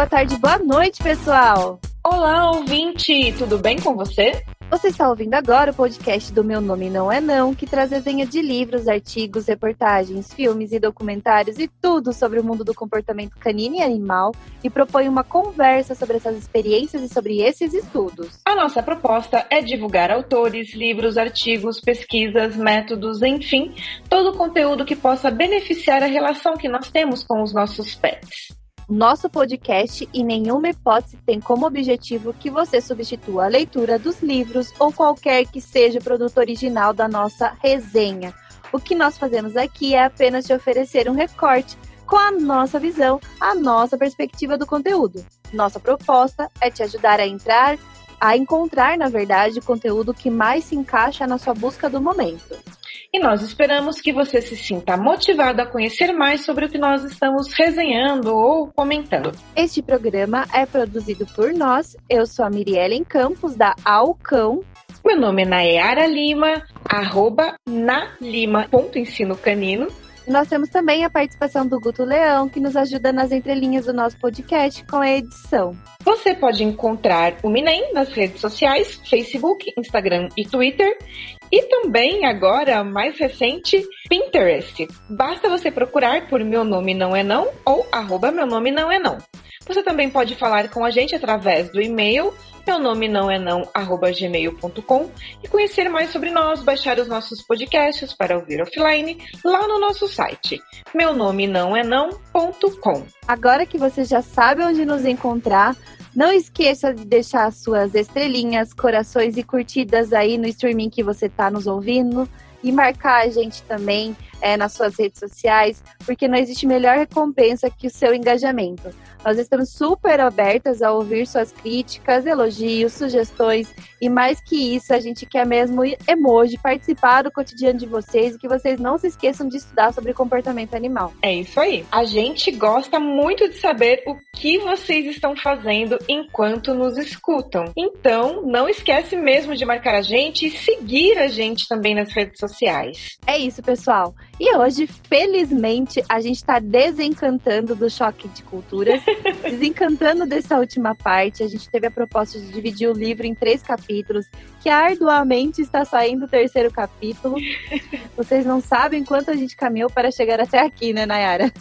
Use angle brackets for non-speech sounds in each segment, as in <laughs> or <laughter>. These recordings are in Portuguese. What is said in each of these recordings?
boa tarde, boa noite, pessoal! Olá, ouvinte! Tudo bem com você? Você está ouvindo agora o podcast do Meu Nome Não É Não, que traz resenha de livros, artigos, reportagens, filmes e documentários e tudo sobre o mundo do comportamento canino e animal e propõe uma conversa sobre essas experiências e sobre esses estudos. A nossa proposta é divulgar autores, livros, artigos, pesquisas, métodos, enfim, todo o conteúdo que possa beneficiar a relação que nós temos com os nossos pets. Nosso podcast, em nenhuma hipótese, tem como objetivo que você substitua a leitura dos livros ou qualquer que seja o produto original da nossa resenha. O que nós fazemos aqui é apenas te oferecer um recorte com a nossa visão, a nossa perspectiva do conteúdo. Nossa proposta é te ajudar a entrar, a encontrar, na verdade, o conteúdo que mais se encaixa na sua busca do momento e nós esperamos que você se sinta motivado a conhecer mais sobre o que nós estamos resenhando ou comentando. Este programa é produzido por nós. Eu sou a Miriellen Campos, da Alcão. Meu nome é Nayara Lima, arroba na Lima, ponto ensino canino. Nós temos também a participação do Guto Leão, que nos ajuda nas entrelinhas do nosso podcast com a edição. Você pode encontrar o Minem nas redes sociais, Facebook, Instagram e Twitter. E também, agora, mais recente, Pinterest. Basta você procurar por Meu Nome Não É Não ou arroba Meu Nome Não É Não. Você também pode falar com a gente através do e-mail meu nome não é não, arroba gmail.com e conhecer mais sobre nós, baixar os nossos podcasts para ouvir offline lá no nosso site, meu nome não é não.com. Agora que você já sabe onde nos encontrar, não esqueça de deixar suas estrelinhas, corações e curtidas aí no streaming que você está nos ouvindo e marcar a gente também é, nas suas redes sociais, porque não existe melhor recompensa que o seu engajamento. Nós estamos super abertas a ouvir suas críticas, elogios, sugestões e mais que isso, a gente quer mesmo emoji participar do cotidiano de vocês e que vocês não se esqueçam de estudar sobre comportamento animal. É isso aí. A gente gosta muito de saber o que vocês estão fazendo enquanto nos escutam. Então, não esquece mesmo de marcar a gente e seguir a gente também nas redes sociais. É isso, pessoal. E hoje, felizmente, a gente está desencantando do choque de culturas, <laughs> desencantando dessa última parte. A gente teve a proposta de dividir o livro em três capítulos, que arduamente está saindo o terceiro capítulo. <laughs> Vocês não sabem quanto a gente caminhou para chegar até aqui, né, Nayara?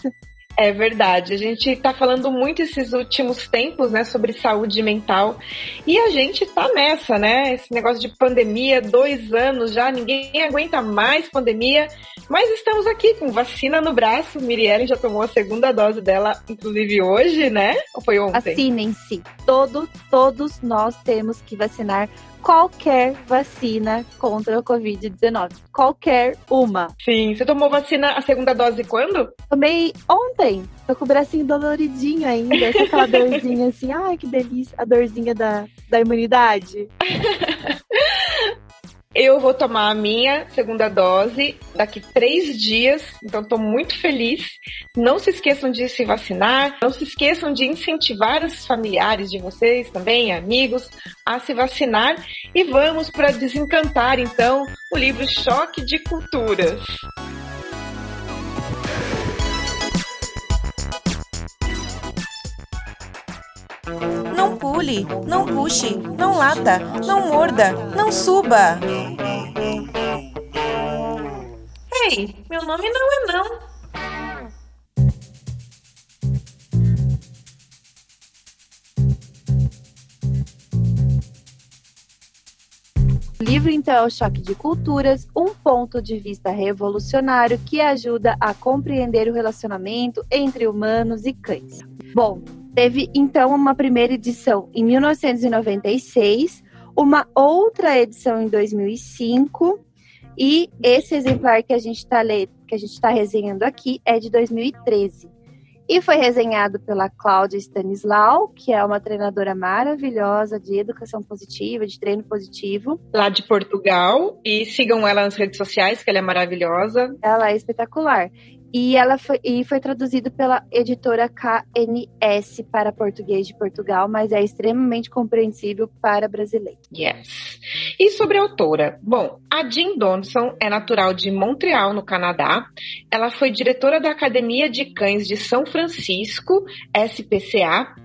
É verdade. A gente está falando muito esses últimos tempos, né, sobre saúde mental. E a gente está nessa, né? Esse negócio de pandemia, dois anos já, ninguém aguenta mais pandemia. Mas estamos aqui com vacina no braço. Mirielle já tomou a segunda dose dela, inclusive hoje, né? Ou foi ontem? Vacinem-se. Todo, todos nós temos que vacinar qualquer vacina contra o Covid-19. Qualquer uma. Sim. Você tomou vacina a segunda dose quando? Tomei ontem. Tô com o bracinho doloridinho ainda. Com aquela <laughs> dorzinha assim. Ai, que delícia. A dorzinha da, da imunidade. <laughs> Eu vou tomar a minha segunda dose daqui três dias, então estou muito feliz. Não se esqueçam de se vacinar, não se esqueçam de incentivar os familiares de vocês também, amigos, a se vacinar. E vamos para desencantar então o livro Choque de Culturas. Não pule, não puxe, não lata, não morda, não suba. Ei, meu nome não é não. O livro, então, é o Choque de Culturas, um ponto de vista revolucionário que ajuda a compreender o relacionamento entre humanos e cães. Bom, Teve então uma primeira edição em 1996, uma outra edição em 2005 e esse exemplar que a gente está que a gente está resenhando aqui é de 2013 e foi resenhado pela Cláudia Stanislau, que é uma treinadora maravilhosa de educação positiva, de treino positivo. Lá de Portugal. E sigam ela nas redes sociais, que ela é maravilhosa. Ela é espetacular. E ela foi, e foi traduzido pela editora KNS para português de Portugal, mas é extremamente compreensível para brasileiro. Yes. E sobre a autora? Bom, a Jean Donson é natural de Montreal, no Canadá. Ela foi diretora da Academia de Cães de São Francisco, SPCA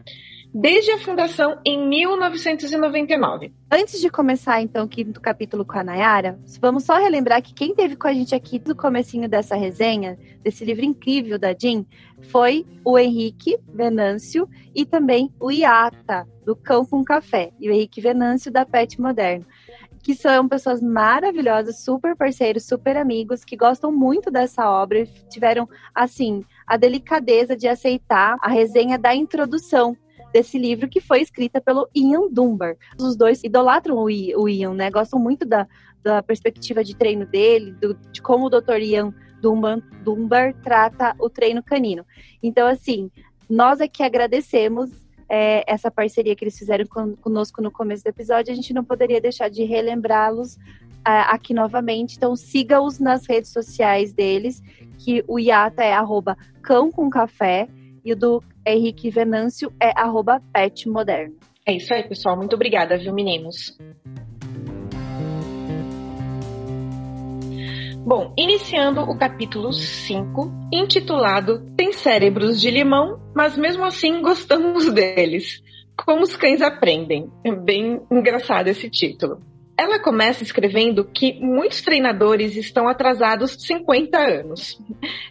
desde a fundação em 1999. Antes de começar, então, o quinto capítulo com a Nayara, vamos só relembrar que quem teve com a gente aqui no comecinho dessa resenha, desse livro incrível da Jean, foi o Henrique Venâncio e também o Iata, do Cão com Café, e o Henrique Venâncio, da Pet Moderno que são pessoas maravilhosas, super parceiros, super amigos, que gostam muito dessa obra e tiveram, assim, a delicadeza de aceitar a resenha da introdução desse livro que foi escrita pelo Ian Dunbar. Os dois idolatram o Ian, né? Gostam muito da, da perspectiva de treino dele, do, de como o Dr. Ian Dunbar, Dunbar trata o treino canino. Então, assim, nós aqui agradecemos é, essa parceria que eles fizeram conosco no começo do episódio, a gente não poderia deixar de relembrá-los uh, aqui novamente. Então siga-os nas redes sociais deles, que o Iata é arroba cão com café e o do Henrique Venâncio é arroba pet moderno. É isso aí, pessoal. Muito obrigada, viu, meninos? Bom, iniciando o capítulo 5, intitulado Tem cérebros de limão, mas mesmo assim gostamos deles. Como os cães aprendem. É bem engraçado esse título. Ela começa escrevendo que muitos treinadores estão atrasados 50 anos.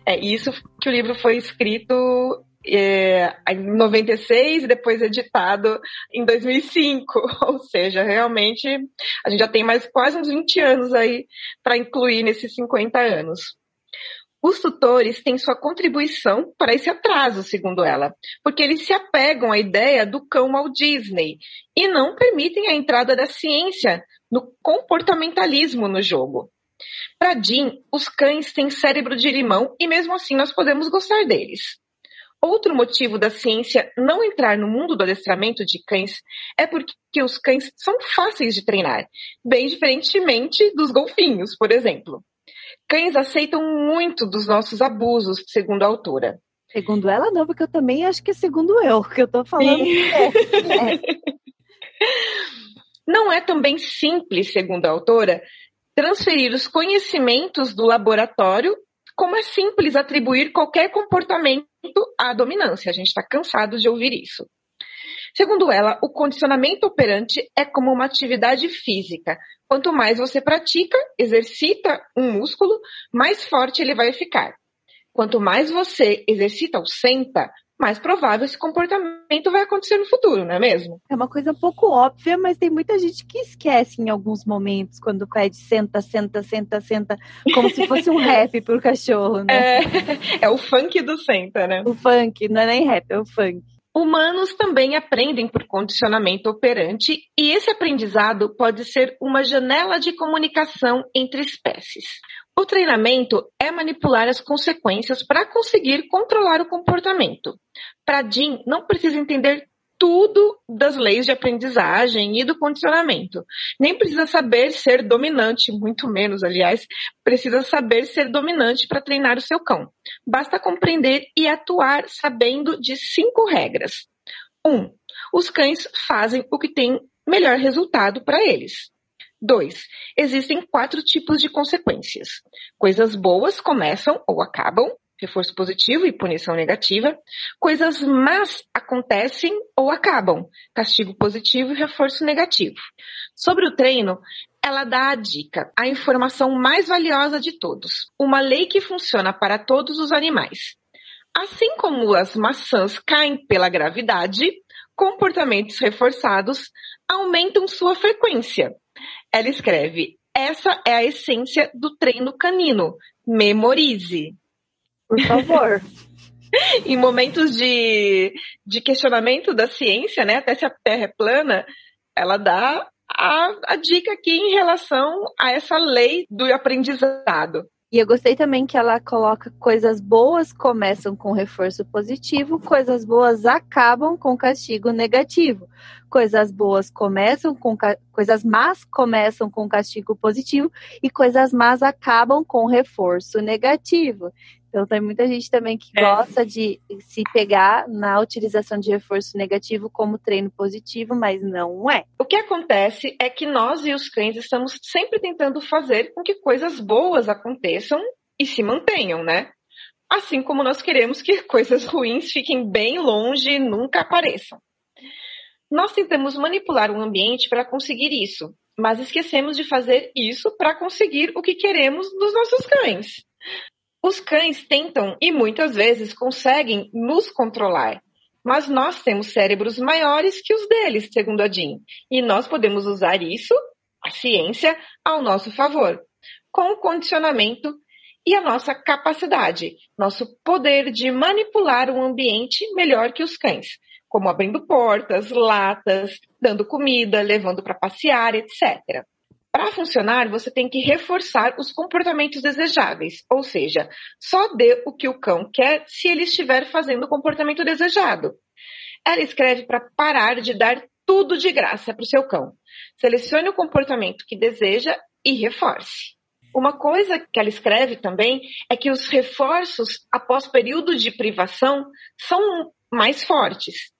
É isso que o livro foi escrito é, em 96 e depois editado em 2005. <laughs> Ou seja, realmente a gente já tem mais quase uns 20 anos aí para incluir nesses 50 anos. Os tutores têm sua contribuição para esse atraso, segundo ela, porque eles se apegam à ideia do cão ao Disney e não permitem a entrada da ciência no comportamentalismo no jogo. Para Jean, os cães têm cérebro de limão e mesmo assim nós podemos gostar deles. Outro motivo da ciência não entrar no mundo do adestramento de cães é porque os cães são fáceis de treinar, bem diferentemente dos golfinhos, por exemplo. Cães aceitam muito dos nossos abusos, segundo a autora. Segundo ela, não, porque eu também acho que é segundo eu, que eu tô falando. É, é. <laughs> Não é também simples, segundo a autora, transferir os conhecimentos do laboratório como é simples atribuir qualquer comportamento à dominância. A gente está cansado de ouvir isso. Segundo ela, o condicionamento operante é como uma atividade física. Quanto mais você pratica, exercita um músculo, mais forte ele vai ficar. Quanto mais você exercita ou senta, mais provável esse comportamento vai acontecer no futuro, não é mesmo? É uma coisa um pouco óbvia, mas tem muita gente que esquece em alguns momentos quando pede senta, senta, senta, senta, como se fosse um <laughs> rap pro cachorro, né? É, é o funk do senta, né? O funk, não é nem rap, é o funk. Humanos também aprendem por condicionamento operante e esse aprendizado pode ser uma janela de comunicação entre espécies. O treinamento é manipular as consequências para conseguir controlar o comportamento. Para Jean, não precisa entender tudo das leis de aprendizagem e do condicionamento. Nem precisa saber ser dominante, muito menos, aliás, precisa saber ser dominante para treinar o seu cão. Basta compreender e atuar sabendo de cinco regras. 1. Um, os cães fazem o que tem melhor resultado para eles. 2. Existem quatro tipos de consequências. Coisas boas começam ou acabam, reforço positivo e punição negativa. Coisas más acontecem ou acabam, castigo positivo e reforço negativo. Sobre o treino, ela dá a dica, a informação mais valiosa de todos, uma lei que funciona para todos os animais. Assim como as maçãs caem pela gravidade, comportamentos reforçados aumentam sua frequência. Ela escreve: essa é a essência do treino canino. Memorize. Por favor. <laughs> em momentos de, de questionamento da ciência, né, até se a Terra é plana, ela dá a, a dica aqui em relação a essa lei do aprendizado. E eu gostei também que ela coloca coisas boas começam com reforço positivo, coisas boas acabam com castigo negativo. Coisas boas começam com coisas más começam com castigo positivo e coisas más acabam com reforço negativo. Então tem muita gente também que é. gosta de se pegar na utilização de reforço negativo como treino positivo, mas não é. O que acontece é que nós e os cães estamos sempre tentando fazer com que coisas boas aconteçam e se mantenham, né? Assim como nós queremos que <laughs> coisas ruins fiquem bem longe e nunca apareçam. Nós tentamos manipular o ambiente para conseguir isso, mas esquecemos de fazer isso para conseguir o que queremos dos nossos cães. Os cães tentam e muitas vezes conseguem nos controlar, mas nós temos cérebros maiores que os deles, segundo a Jean, e nós podemos usar isso, a ciência, ao nosso favor, com o condicionamento e a nossa capacidade, nosso poder de manipular o ambiente melhor que os cães, como abrindo portas, latas, dando comida, levando para passear, etc. Para funcionar, você tem que reforçar os comportamentos desejáveis, ou seja, só dê o que o cão quer se ele estiver fazendo o comportamento desejado. Ela escreve para parar de dar tudo de graça para o seu cão. Selecione o comportamento que deseja e reforce. Uma coisa que ela escreve também é que os reforços após período de privação são mais fortes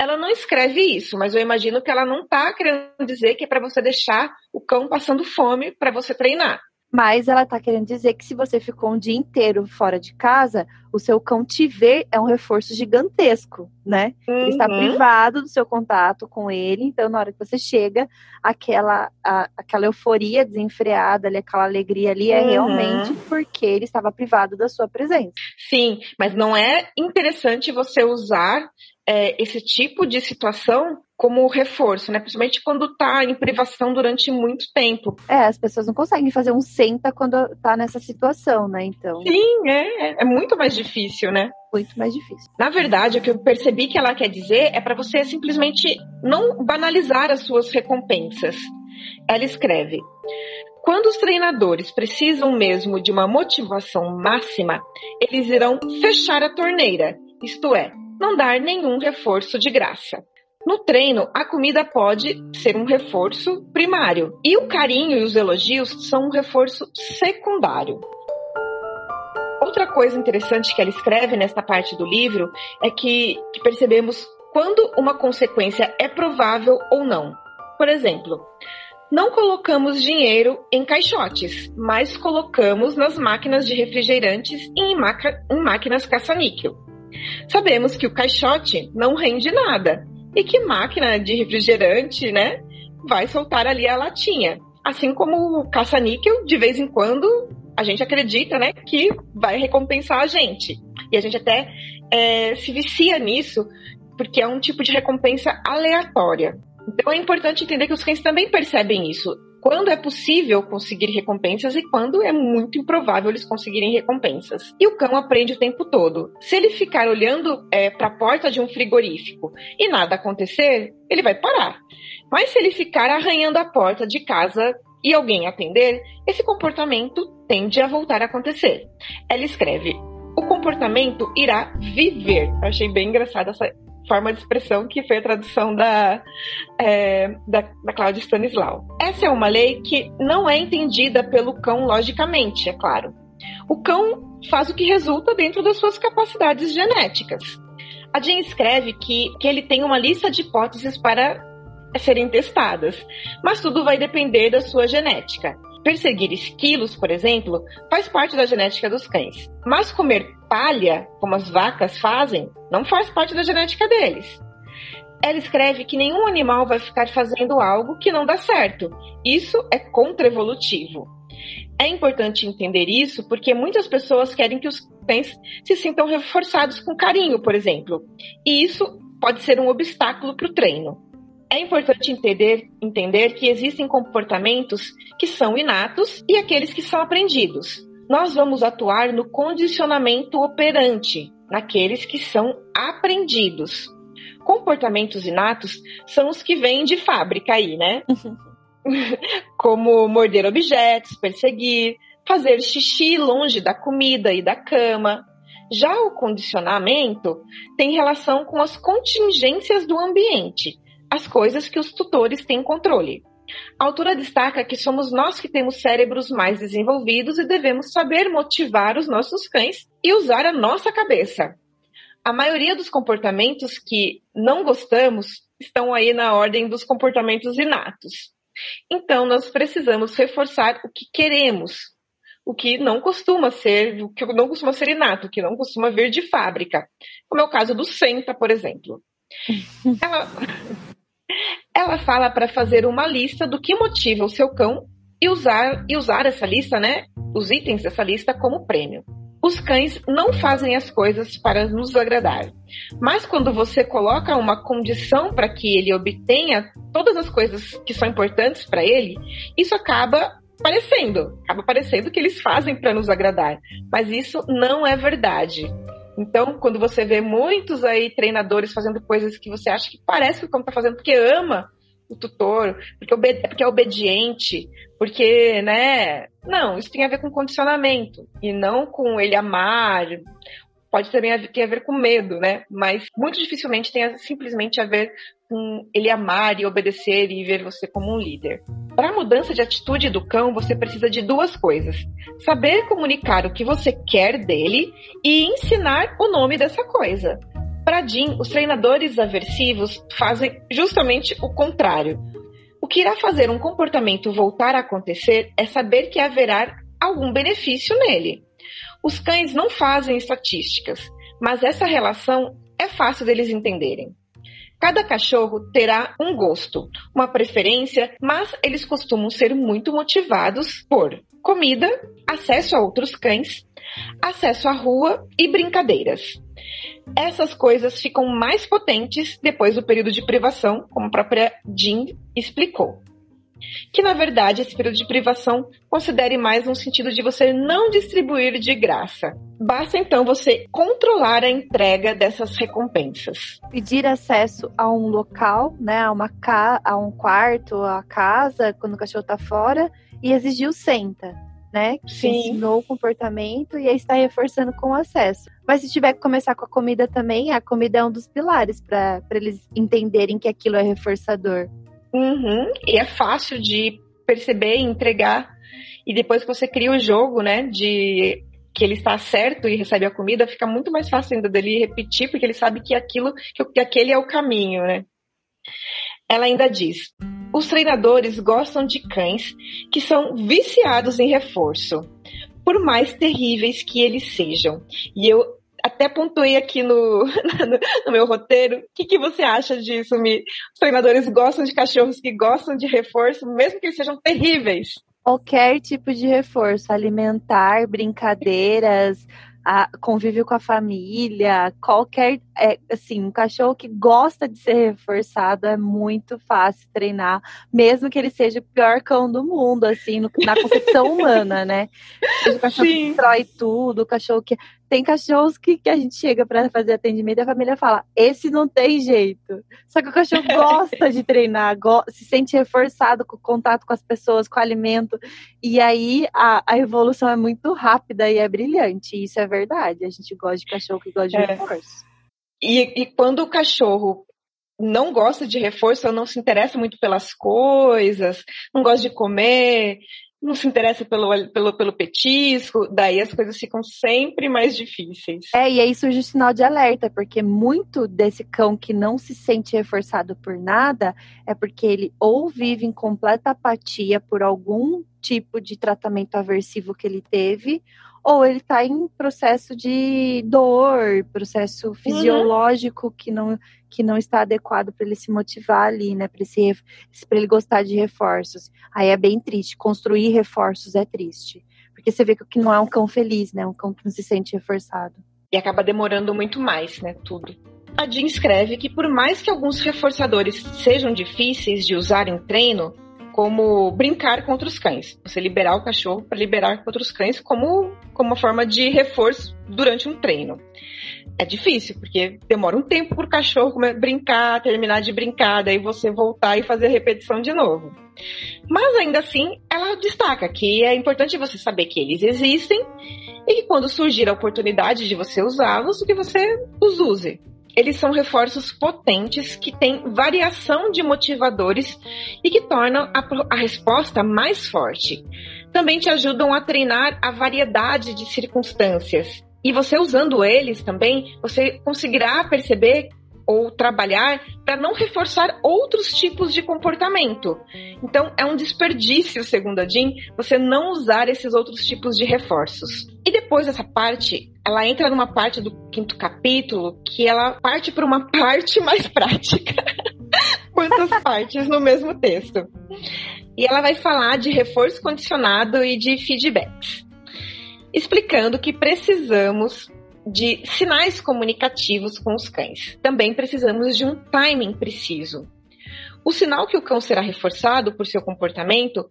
ela não escreve isso, mas eu imagino que ela não está querendo dizer que é para você deixar o cão passando fome para você treinar. Mas ela está querendo dizer que se você ficou um dia inteiro fora de casa, o seu cão te ver é um reforço gigantesco, né? Uhum. Ele está uhum. privado do seu contato com ele, então na hora que você chega, aquela, a, aquela euforia desenfreada, ali, aquela alegria ali é uhum. realmente porque ele estava privado da sua presença. Sim, mas não é interessante você usar é, esse tipo de situação como reforço, né? Principalmente quando está em privação durante muito tempo. É, as pessoas não conseguem fazer um senta quando está nessa situação, né? Então. Sim, é, é muito mais difícil, né? Muito mais difícil. Na verdade, o que eu percebi que ela quer dizer é para você simplesmente não banalizar as suas recompensas. Ela escreve: quando os treinadores precisam mesmo de uma motivação máxima, eles irão fechar a torneira, isto é, não dar nenhum reforço de graça. No treino, a comida pode ser um reforço primário e o carinho e os elogios são um reforço secundário. Outra coisa interessante que ela escreve nesta parte do livro é que, que percebemos quando uma consequência é provável ou não. Por exemplo, não colocamos dinheiro em caixotes, mas colocamos nas máquinas de refrigerantes e em, em máquinas caça-níquel. Sabemos que o caixote não rende nada e que máquina de refrigerante, né, vai soltar ali a latinha. Assim como o caça-níquel, de vez em quando, a gente acredita, né, que vai recompensar a gente. E a gente até é, se vicia nisso, porque é um tipo de recompensa aleatória. Então é importante entender que os cães também percebem isso quando é possível conseguir recompensas e quando é muito improvável eles conseguirem recompensas. E o cão aprende o tempo todo. Se ele ficar olhando é, para a porta de um frigorífico e nada acontecer, ele vai parar. Mas se ele ficar arranhando a porta de casa e alguém atender, esse comportamento tende a voltar a acontecer. Ela escreve: o comportamento irá viver. Eu achei bem engraçada essa forma de expressão que foi a tradução da, é, da, da Cláudia Stanislau. Essa é uma lei que não é entendida pelo cão logicamente, é claro. O cão faz o que resulta dentro das suas capacidades genéticas. A Jean escreve que, que ele tem uma lista de hipóteses para serem testadas, mas tudo vai depender da sua genética. Perseguir esquilos, por exemplo, faz parte da genética dos cães. Mas comer palha, como as vacas fazem, não faz parte da genética deles. Ela escreve que nenhum animal vai ficar fazendo algo que não dá certo. Isso é contra-evolutivo. É importante entender isso porque muitas pessoas querem que os cães se sintam reforçados com carinho, por exemplo. E isso pode ser um obstáculo para o treino. É importante entender, entender que existem comportamentos que são inatos e aqueles que são aprendidos. Nós vamos atuar no condicionamento operante, naqueles que são aprendidos. Comportamentos inatos são os que vêm de fábrica aí, né? <laughs> Como morder objetos, perseguir, fazer xixi longe da comida e da cama. Já o condicionamento tem relação com as contingências do ambiente, as coisas que os tutores têm controle. A autora destaca que somos nós que temos cérebros mais desenvolvidos e devemos saber motivar os nossos cães e usar a nossa cabeça. A maioria dos comportamentos que não gostamos estão aí na ordem dos comportamentos inatos. Então, nós precisamos reforçar o que queremos, o que não costuma ser, o que não costuma ser inato, o que não costuma vir de fábrica, como é o caso do senta, por exemplo. Ela, <laughs> ela fala para fazer uma lista do que motiva o seu cão e usar, e usar essa lista, né? Os itens dessa lista como prêmio. Os cães não fazem as coisas para nos agradar. Mas quando você coloca uma condição para que ele obtenha todas as coisas que são importantes para ele, isso acaba parecendo, acaba parecendo que eles fazem para nos agradar. Mas isso não é verdade. Então, quando você vê muitos aí treinadores fazendo coisas que você acha que parece que o cão está fazendo porque ama o tutor, porque, porque é obediente, porque, né? Não, isso tem a ver com condicionamento e não com ele amar. Pode também ter a ver com medo, né? Mas muito dificilmente tem simplesmente a ver com ele amar e obedecer e ver você como um líder. Para a mudança de atitude do cão, você precisa de duas coisas: saber comunicar o que você quer dele e ensinar o nome dessa coisa. Para Jim, os treinadores aversivos fazem justamente o contrário. O que irá fazer um comportamento voltar a acontecer é saber que haverá algum benefício nele. Os cães não fazem estatísticas, mas essa relação é fácil deles entenderem. Cada cachorro terá um gosto, uma preferência, mas eles costumam ser muito motivados por comida, acesso a outros cães, acesso à rua e brincadeiras. Essas coisas ficam mais potentes depois do período de privação, como a própria Jean explicou. Que na verdade esse período de privação considere mais no sentido de você não distribuir de graça. Basta então você controlar a entrega dessas recompensas. Pedir acesso a um local, né, a, uma ca a um quarto, a casa, quando o cachorro está fora, e exigir o senta né? Que Sim. ensinou o comportamento e aí está reforçando com o acesso. Mas se tiver que começar com a comida também, a comida é um dos pilares para eles entenderem que aquilo é reforçador. Uhum. E é fácil de perceber e entregar. E depois que você cria o jogo, né, de que ele está certo e recebe a comida, fica muito mais fácil ainda dele repetir, porque ele sabe que aquilo, que aquele é o caminho, né? Ela ainda diz: os treinadores gostam de cães que são viciados em reforço, por mais terríveis que eles sejam. E eu até pontuei aqui <laughs> no, no, meu roteiro. O que, que você acha disso, Mi? Os treinadores gostam de cachorros que gostam de reforço, mesmo que eles sejam terríveis. Qualquer tipo de reforço, alimentar, brincadeiras, convívio com a família, qualquer, é, assim, um cachorro que gosta de ser reforçado é muito fácil treinar, mesmo que ele seja o pior cão do mundo, assim, no, na concepção <laughs> humana, né? Seja o cachorro Sim. que destrói tudo, o cachorro que tem cachorros que, que a gente chega para fazer atendimento e a família fala: esse não tem jeito. Só que o cachorro <laughs> gosta de treinar, go se sente reforçado com o contato com as pessoas, com o alimento. E aí a, a evolução é muito rápida e é brilhante. Isso é verdade. A gente gosta de cachorro que gosta de é. reforço. E, e quando o cachorro não gosta de reforço, ou não se interessa muito pelas coisas, não gosta de comer, não se interessa pelo, pelo, pelo petisco, daí as coisas ficam sempre mais difíceis. É, e aí surge o sinal de alerta, porque muito desse cão que não se sente reforçado por nada é porque ele ou vive em completa apatia por algum tipo de tratamento aversivo que ele teve, ou ele está em processo de dor, processo uhum. fisiológico uhum. que, não, que não está adequado para ele se motivar ali, né? Para ele, ele gostar de reforços. Aí é bem triste. Construir reforços é triste. Porque você vê que não é um cão feliz, né? Um cão que não se sente reforçado. E acaba demorando muito mais, né? Tudo. A Jean escreve que por mais que alguns reforçadores sejam difíceis de usar em treino, como brincar contra os cães. Você liberar o cachorro para liberar contra os cães como, como uma forma de reforço durante um treino. É difícil, porque demora um tempo para o cachorro brincar, terminar de brincar, daí você voltar e fazer a repetição de novo. Mas ainda assim, ela destaca que é importante você saber que eles existem e que quando surgir a oportunidade de você usá-los, que você os use eles são reforços potentes que têm variação de motivadores e que tornam a, a, resposta mais forte. Também te ajudam a treinar a variedade de circunstâncias. E você usando eles também, você conseguirá perceber ou trabalhar para não reforçar outros tipos de comportamento. Então, é um desperdício, segundo a Jean, você não usar esses outros tipos de reforços. E depois dessa parte, ela entra numa parte do quinto capítulo que ela parte para uma <laughs> parte mais prática. <laughs> quantas partes no mesmo texto. E ela vai falar de reforço condicionado e de feedbacks, explicando que precisamos de sinais comunicativos com os cães. Também precisamos de um timing preciso. O sinal que o cão será reforçado por seu comportamento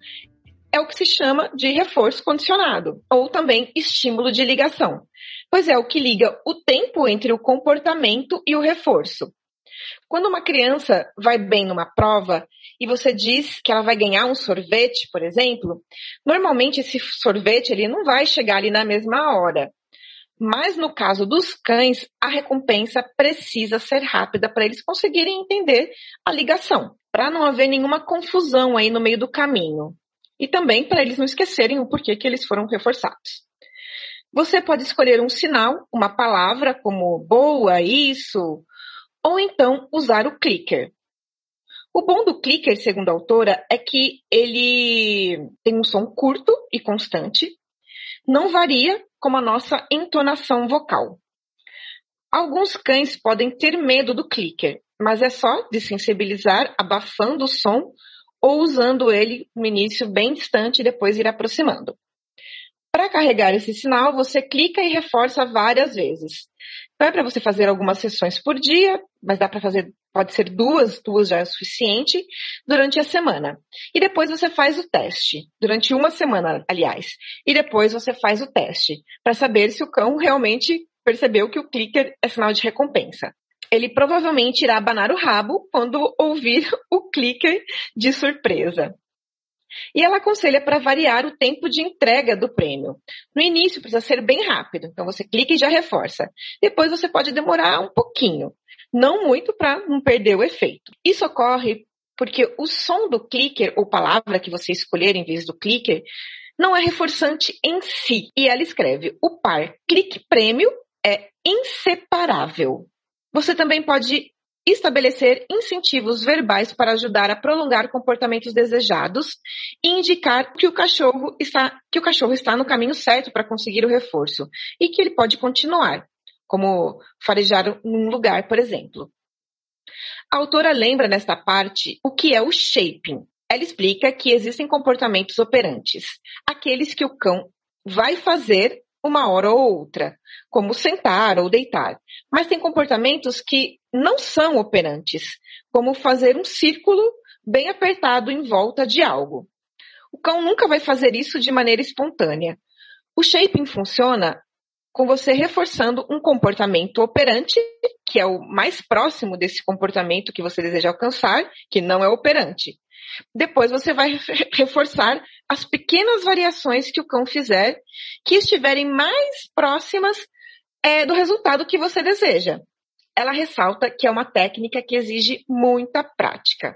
é o que se chama de reforço condicionado, ou também estímulo de ligação, pois é o que liga o tempo entre o comportamento e o reforço. Quando uma criança vai bem numa prova e você diz que ela vai ganhar um sorvete, por exemplo, normalmente esse sorvete ele não vai chegar ali na mesma hora. Mas no caso dos cães, a recompensa precisa ser rápida para eles conseguirem entender a ligação, para não haver nenhuma confusão aí no meio do caminho. E também para eles não esquecerem o porquê que eles foram reforçados. Você pode escolher um sinal, uma palavra como boa, isso, ou então usar o clicker. O bom do clicker, segundo a autora, é que ele tem um som curto e constante, não varia como a nossa entonação vocal. Alguns cães podem ter medo do clicker, mas é só desensibilizar abafando o som ou usando ele no início bem distante e depois ir aproximando. Para carregar esse sinal, você clica e reforça várias vezes. Então é para você fazer algumas sessões por dia, mas dá para fazer, pode ser duas, duas já é suficiente, durante a semana. E depois você faz o teste, durante uma semana, aliás. E depois você faz o teste, para saber se o cão realmente percebeu que o clicker é sinal de recompensa. Ele provavelmente irá abanar o rabo quando ouvir <laughs> o clicker de surpresa. E ela aconselha para variar o tempo de entrega do prêmio. No início precisa ser bem rápido, então você clica e já reforça. Depois você pode demorar um pouquinho, não muito para não perder o efeito. Isso ocorre porque o som do clicker ou palavra que você escolher em vez do clicker não é reforçante em si. E ela escreve: o par clique prêmio é inseparável. Você também pode estabelecer incentivos verbais para ajudar a prolongar comportamentos desejados e indicar que o cachorro está, que o cachorro está no caminho certo para conseguir o reforço e que ele pode continuar, como farejar num lugar, por exemplo. A autora lembra nesta parte o que é o shaping. Ela explica que existem comportamentos operantes, aqueles que o cão vai fazer uma hora ou outra, como sentar ou deitar. Mas tem comportamentos que não são operantes, como fazer um círculo bem apertado em volta de algo. O cão nunca vai fazer isso de maneira espontânea. O shaping funciona com você reforçando um comportamento operante, que é o mais próximo desse comportamento que você deseja alcançar, que não é operante. Depois você vai reforçar as pequenas variações que o cão fizer, que estiverem mais próximas é, do resultado que você deseja. Ela ressalta que é uma técnica que exige muita prática.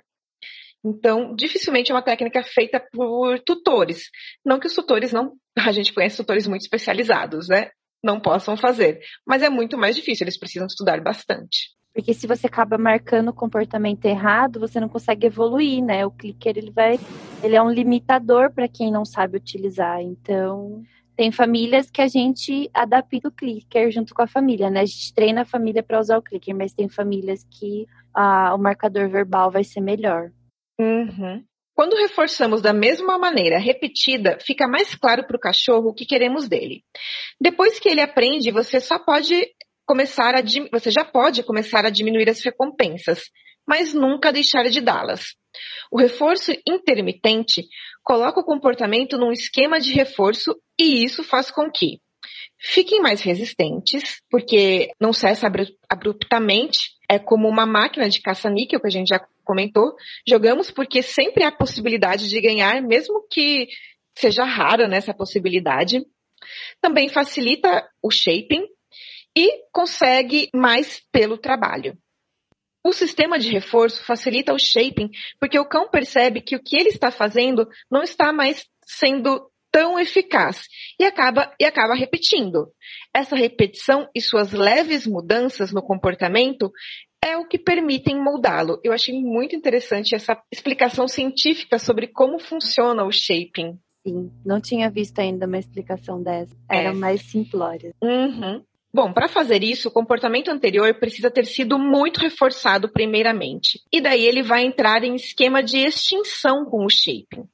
Então, dificilmente é uma técnica feita por tutores. Não que os tutores não. A gente conhece tutores muito especializados, né? Não possam fazer. Mas é muito mais difícil, eles precisam estudar bastante. Porque se você acaba marcando o comportamento errado, você não consegue evoluir, né? O clicker ele vai, ele é um limitador para quem não sabe utilizar. Então, tem famílias que a gente adapta o clicker junto com a família, né? A gente treina a família para usar o clicker, mas tem famílias que ah, o marcador verbal vai ser melhor. Uhum. Quando reforçamos da mesma maneira, repetida, fica mais claro para o cachorro o que queremos dele. Depois que ele aprende, você só pode começar a você já pode começar a diminuir as recompensas, mas nunca deixar de dá-las. O reforço intermitente coloca o comportamento num esquema de reforço e isso faz com que fiquem mais resistentes, porque não cessa abruptamente, é como uma máquina de caça-níquel que a gente já comentou. Jogamos porque sempre há possibilidade de ganhar, mesmo que seja rara nessa possibilidade. Também facilita o shaping, e consegue mais pelo trabalho. O sistema de reforço facilita o shaping porque o cão percebe que o que ele está fazendo não está mais sendo tão eficaz e acaba, e acaba repetindo. Essa repetição e suas leves mudanças no comportamento é o que permitem moldá-lo. Eu achei muito interessante essa explicação científica sobre como funciona o shaping. Sim, não tinha visto ainda uma explicação dessa. Era é. mais simplória. Uhum. Bom, para fazer isso, o comportamento anterior precisa ter sido muito reforçado primeiramente. E daí ele vai entrar em esquema de extinção com o shaping.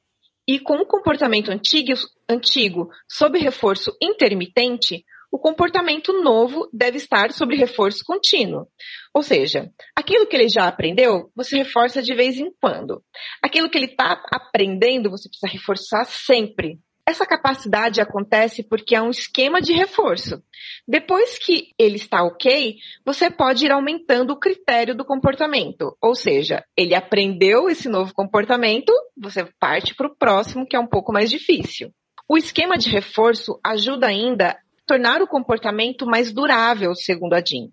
E com o comportamento antigo, antigo sob reforço intermitente, o comportamento novo deve estar sob reforço contínuo. Ou seja, aquilo que ele já aprendeu, você reforça de vez em quando. Aquilo que ele está aprendendo, você precisa reforçar sempre. Essa capacidade acontece porque é um esquema de reforço. Depois que ele está ok, você pode ir aumentando o critério do comportamento. Ou seja, ele aprendeu esse novo comportamento, você parte para o próximo, que é um pouco mais difícil. O esquema de reforço ajuda ainda a tornar o comportamento mais durável, segundo a Jean.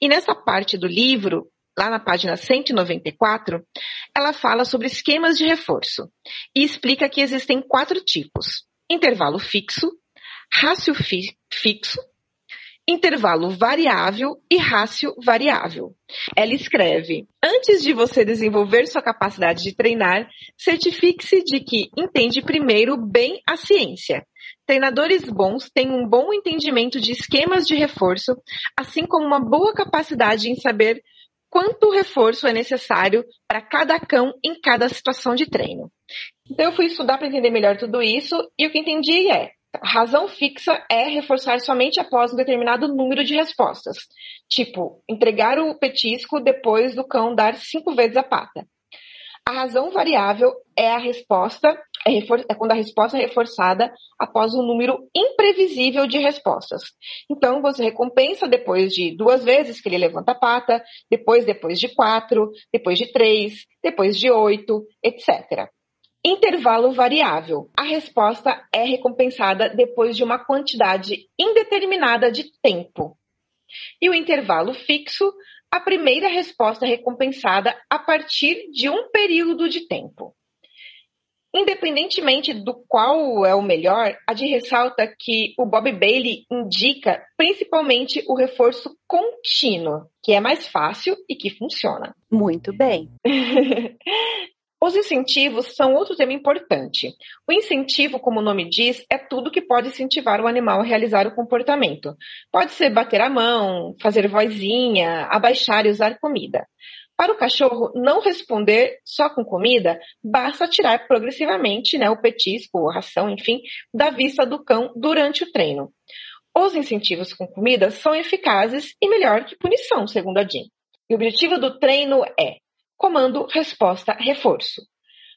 E nessa parte do livro, lá na página 194, ela fala sobre esquemas de reforço e explica que existem quatro tipos: intervalo fixo, rácio fi fixo, intervalo variável e rácio variável. Ela escreve: Antes de você desenvolver sua capacidade de treinar, certifique-se de que entende primeiro bem a ciência. Treinadores bons têm um bom entendimento de esquemas de reforço, assim como uma boa capacidade em saber quanto reforço é necessário para cada cão em cada situação de treino. Então eu fui estudar para entender melhor tudo isso e o que entendi é razão fixa é reforçar somente após um determinado número de respostas. Tipo, entregar o petisco depois do cão dar cinco vezes a pata. A razão variável é a resposta, é, é, quando a resposta é reforçada após um número imprevisível de respostas. Então, você recompensa depois de duas vezes que ele levanta a pata, depois depois de quatro, depois de três, depois de oito, etc. Intervalo variável. A resposta é recompensada depois de uma quantidade indeterminada de tempo. E o intervalo fixo a primeira resposta recompensada a partir de um período de tempo. Independentemente do qual é o melhor, a de ressalta que o Bob Bailey indica principalmente o reforço contínuo, que é mais fácil e que funciona. Muito bem. <laughs> Os incentivos são outro tema importante. O incentivo, como o nome diz, é tudo que pode incentivar o animal a realizar o comportamento. Pode ser bater a mão, fazer vozinha, abaixar e usar comida. Para o cachorro não responder só com comida, basta tirar progressivamente né, o petisco, a ração, enfim, da vista do cão durante o treino. Os incentivos com comida são eficazes e melhor que punição, segundo a Jean. E o objetivo do treino é comando, resposta, reforço.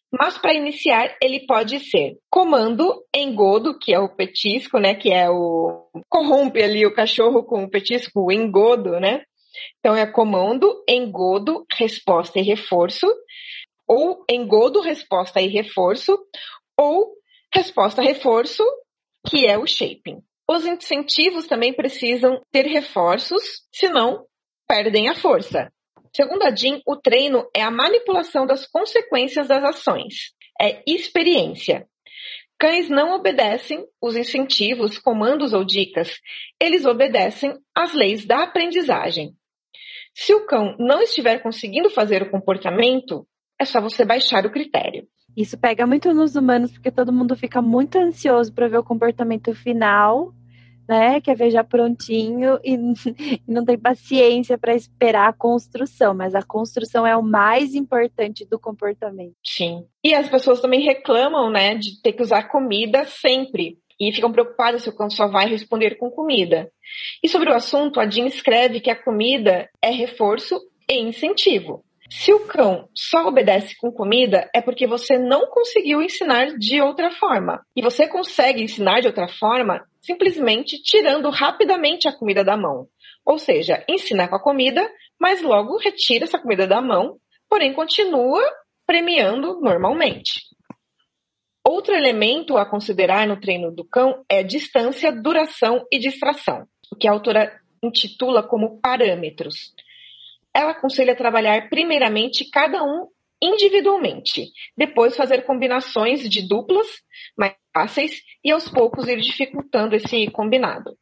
Mas para iniciar, ele pode ser comando engodo, que é o petisco, né? Que é o. corrompe ali o cachorro com o petisco, o engodo, né? Então é comando, engodo, resposta e reforço. Ou engodo, resposta e reforço. Ou resposta, reforço, que é o shaping. Os incentivos também precisam ter reforços, senão perdem a força. Segundo a Jean, o treino é a manipulação das consequências das ações, é experiência. Cães não obedecem os incentivos, comandos ou dicas, eles obedecem às leis da aprendizagem. Se o cão não estiver conseguindo fazer o comportamento, é só você baixar o critério. Isso pega muito nos humanos, porque todo mundo fica muito ansioso para ver o comportamento final né? Quer ver já prontinho e, <laughs> não tem paciência para esperar a construção, mas a construção é o mais importante do comportamento. Sim. E as pessoas também reclamam, né, de ter que usar comida sempre. E ficam preocupadas se o cão só vai responder com comida. E sobre o assunto, a Jean escreve que a comida é reforço e incentivo. Se o cão só obedece com comida, é porque você não conseguiu ensinar de outra forma. E você consegue ensinar de outra forma simplesmente tirando rapidamente a comida da mão. Ou seja, ensina com a comida, mas logo retira essa comida da mão, porém continua premiando normalmente. Outro elemento a considerar no treino do cão é distância, duração e distração, o que a autora intitula como parâmetros. Ela aconselha trabalhar primeiramente cada um individualmente, depois fazer combinações de duplas mais fáceis e aos poucos ir dificultando esse combinado.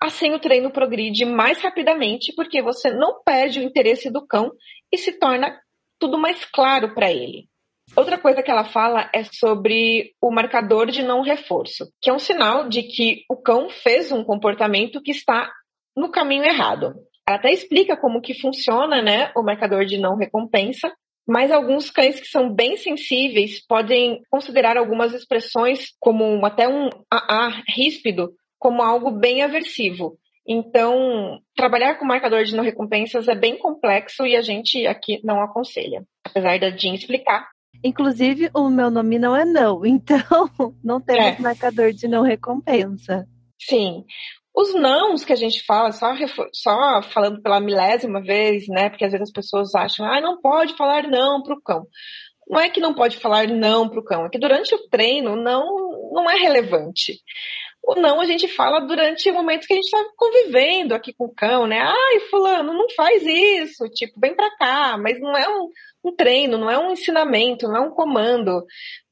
Assim, o treino progride mais rapidamente porque você não perde o interesse do cão e se torna tudo mais claro para ele. Outra coisa que ela fala é sobre o marcador de não reforço, que é um sinal de que o cão fez um comportamento que está no caminho errado. Ela até explica como que funciona, né, o marcador de não recompensa, mas alguns cães que são bem sensíveis podem considerar algumas expressões como até um AA ríspido como algo bem aversivo. Então, trabalhar com marcador de não recompensas é bem complexo e a gente aqui não aconselha, apesar da Jean explicar. Inclusive, o meu nome não é não, <laughs> então não temos é. marcador de não recompensa. Sim. Os nãos que a gente fala, só, só falando pela milésima vez, né? Porque às vezes as pessoas acham, ah, não pode falar não para o cão. Não é que não pode falar não para o cão, é que durante o treino não, não é relevante. O não a gente fala durante momentos que a gente está convivendo aqui com o cão, né? Ai, fulano, não faz isso, tipo, vem para cá, mas não é um, um treino, não é um ensinamento, não é um comando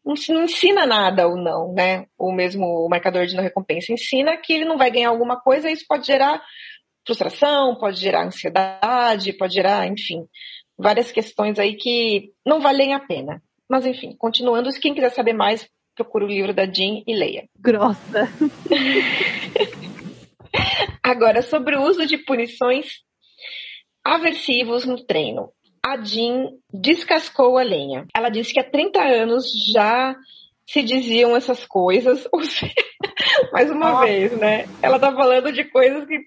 não, não ensina nada ou não, né? O mesmo o marcador de não recompensa ensina que ele não vai ganhar alguma coisa e isso pode gerar frustração, pode gerar ansiedade, pode gerar, enfim, várias questões aí que não valem a pena. Mas enfim, continuando, quem quiser saber mais, procura o livro da Jean e leia. Grossa. <laughs> Agora, sobre o uso de punições aversivos no treino a Jean descascou a lenha. Ela disse que há 30 anos já se diziam essas coisas. <laughs> Mais uma Nossa. vez, né? Ela tá falando de coisas que,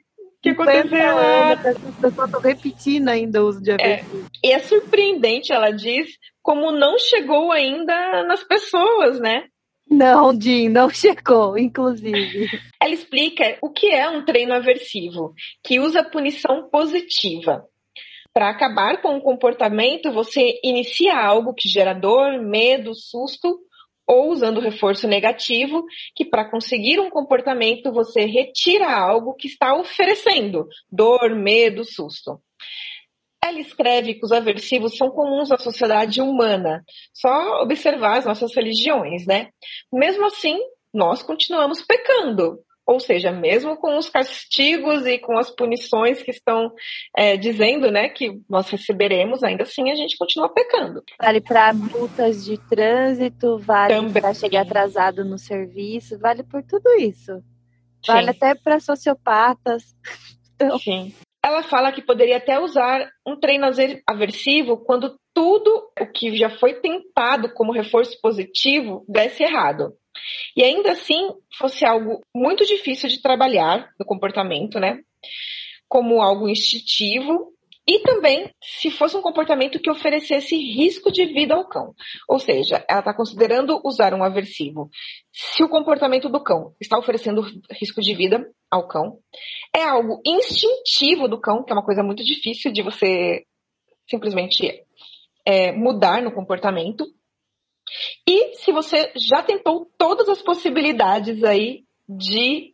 que aconteceram. As pessoas estão repetindo ainda o uso de aversivo. É. E é surpreendente, ela diz, como não chegou ainda nas pessoas, né? Não, Jean, não chegou, inclusive. Ela explica o que é um treino aversivo, que usa punição positiva. Para acabar com o comportamento, você inicia algo que gera dor, medo, susto, ou usando reforço negativo, que para conseguir um comportamento você retira algo que está oferecendo dor, medo, susto. Ela escreve que os aversivos são comuns à sociedade humana. Só observar as nossas religiões, né? Mesmo assim, nós continuamos pecando. Ou seja, mesmo com os castigos e com as punições que estão é, dizendo né, que nós receberemos, ainda assim a gente continua pecando. Vale para multas de trânsito, vale para chegar atrasado no serviço, vale por tudo isso. Vale Sim. até para sociopatas. <laughs> Então... Sim. Ela fala que poderia até usar um treino aversivo quando tudo o que já foi tentado como reforço positivo desse errado. E ainda assim fosse algo muito difícil de trabalhar no comportamento, né? Como algo instintivo e também se fosse um comportamento que oferecesse risco de vida ao cão. Ou seja, ela está considerando usar um aversivo. Se o comportamento do cão está oferecendo risco de vida ao cão, é algo instintivo do cão, que é uma coisa muito difícil de você simplesmente é, mudar no comportamento. E se você já tentou todas as possibilidades aí de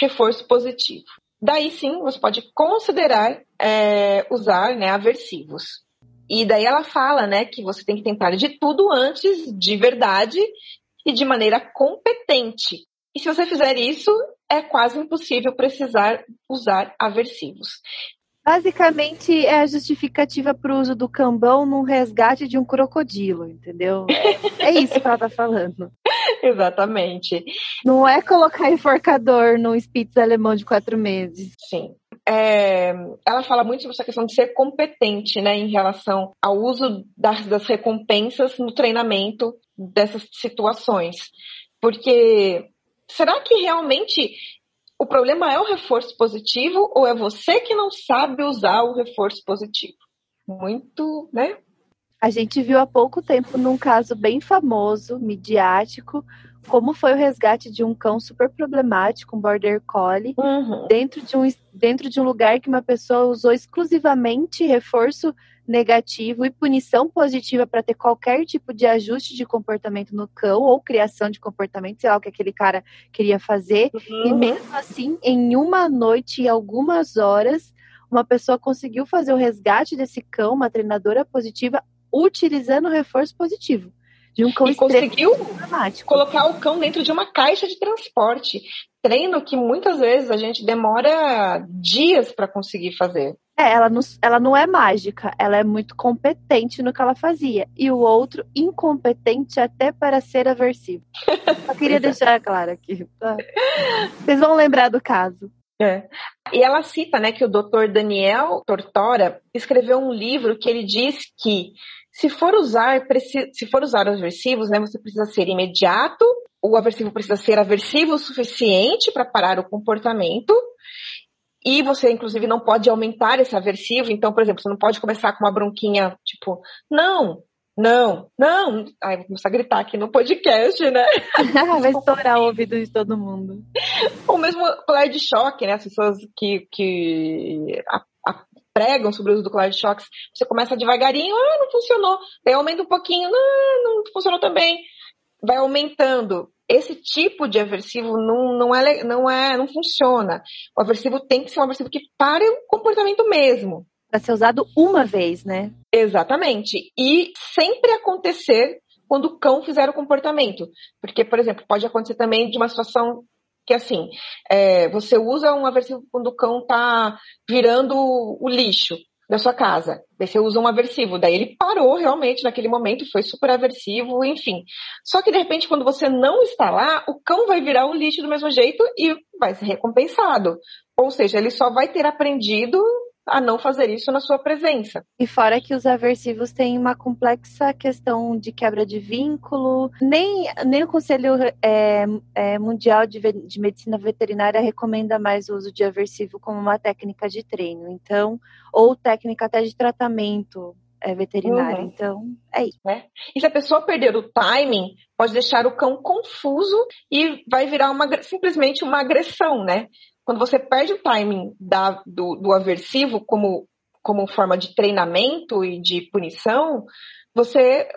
reforço positivo. Daí sim, você pode considerar é, usar né, aversivos. E daí ela fala né, que você tem que tentar de tudo antes, de verdade e de maneira competente. E se você fizer isso, é quase impossível precisar usar aversivos. Basicamente é a justificativa para o uso do cambão num resgate de um crocodilo, entendeu? É, é isso que ela tá falando. <laughs> Exatamente. Não é colocar enforcador num Spitz alemão de quatro meses. Sim. É, ela fala muito sobre essa questão de ser competente, né, em relação ao uso das, das recompensas no treinamento dessas situações. Porque será que realmente o problema é o reforço positivo ou é você que não sabe usar o reforço positivo? Muito, né? A gente viu há pouco tempo num caso bem famoso, midiático, como foi o resgate de um cão super problemático, um border collie, uhum. dentro, de um, dentro de um lugar que uma pessoa usou exclusivamente reforço negativo e punição positiva para ter qualquer tipo de ajuste de comportamento no cão ou criação de comportamento, sei lá o que aquele cara queria fazer. Uhum. E mesmo assim, em uma noite e algumas horas, uma pessoa conseguiu fazer o resgate desse cão, uma treinadora positiva, utilizando o reforço positivo. De um cão e conseguiu colocar o cão dentro de uma caixa de transporte. Treino que muitas vezes a gente demora dias para conseguir fazer. É, ela não, ela não é mágica, ela é muito competente no que ela fazia. E o outro, incompetente até para ser aversivo. <laughs> Só queria deixar claro aqui. Tá? Vocês vão lembrar do caso. É. E ela cita né, que o doutor Daniel Tortora escreveu um livro que ele diz que se for usar, se for usar aversivos, né, você precisa ser imediato, o aversivo precisa ser aversivo o suficiente para parar o comportamento, e você, inclusive, não pode aumentar esse aversivo. Então, por exemplo, você não pode começar com uma bronquinha, tipo, não, não, não. Ai, vou começar a gritar aqui no podcast, né? <laughs> Vai estourar o ouvido de todo mundo. Ou mesmo colar de choque, né? As pessoas que, que a, a, pregam sobre o uso do colar de choque, você começa devagarinho, ah, não funcionou. Daí aumenta um pouquinho, não, não funcionou também. Vai aumentando. Esse tipo de aversivo não, não, é, não, é, não funciona. O aversivo tem que ser um aversivo que pare o comportamento mesmo para ser usado uma vez, né? Exatamente. E sempre acontecer quando o cão fizer o comportamento. Porque, por exemplo, pode acontecer também de uma situação que, assim, é, você usa um aversivo quando o cão tá virando o lixo da sua casa. Daí você usa um aversivo. Daí ele parou realmente naquele momento, foi super aversivo, enfim. Só que, de repente, quando você não está lá, o cão vai virar o lixo do mesmo jeito e vai ser recompensado. Ou seja, ele só vai ter aprendido a não fazer isso na sua presença. E fora que os aversivos têm uma complexa questão de quebra de vínculo, nem, nem o Conselho é, é, Mundial de, de Medicina Veterinária recomenda mais o uso de aversivo como uma técnica de treino, então, ou técnica até de tratamento é, veterinário. Uhum. Então, é isso. É. E se a pessoa perder o timing, pode deixar o cão confuso e vai virar uma, simplesmente uma agressão, né? Quando você perde o timing da, do, do aversivo como, como forma de treinamento e de punição, você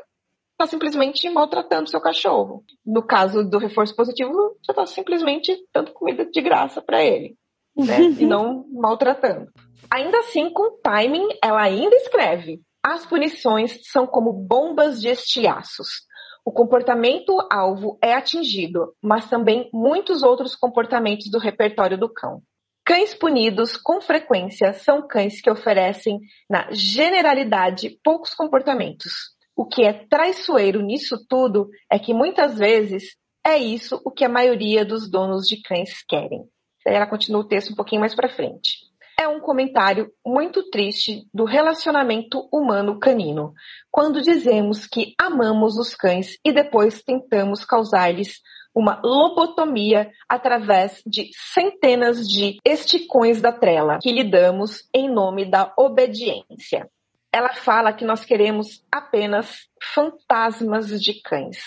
está simplesmente maltratando seu cachorro. No caso do reforço positivo, você está simplesmente dando comida de graça para ele, né? <laughs> e não maltratando. Ainda assim, com timing, ela ainda escreve: as punições são como bombas de estiaços. O comportamento-alvo é atingido, mas também muitos outros comportamentos do repertório do cão. Cães punidos, com frequência, são cães que oferecem, na generalidade, poucos comportamentos. O que é traiçoeiro nisso tudo é que muitas vezes é isso o que a maioria dos donos de cães querem. Ela continua o texto um pouquinho mais para frente é um comentário muito triste do relacionamento humano-canino, quando dizemos que amamos os cães e depois tentamos causar-lhes uma lobotomia através de centenas de esticões da trela que lhe damos em nome da obediência. Ela fala que nós queremos apenas fantasmas de cães.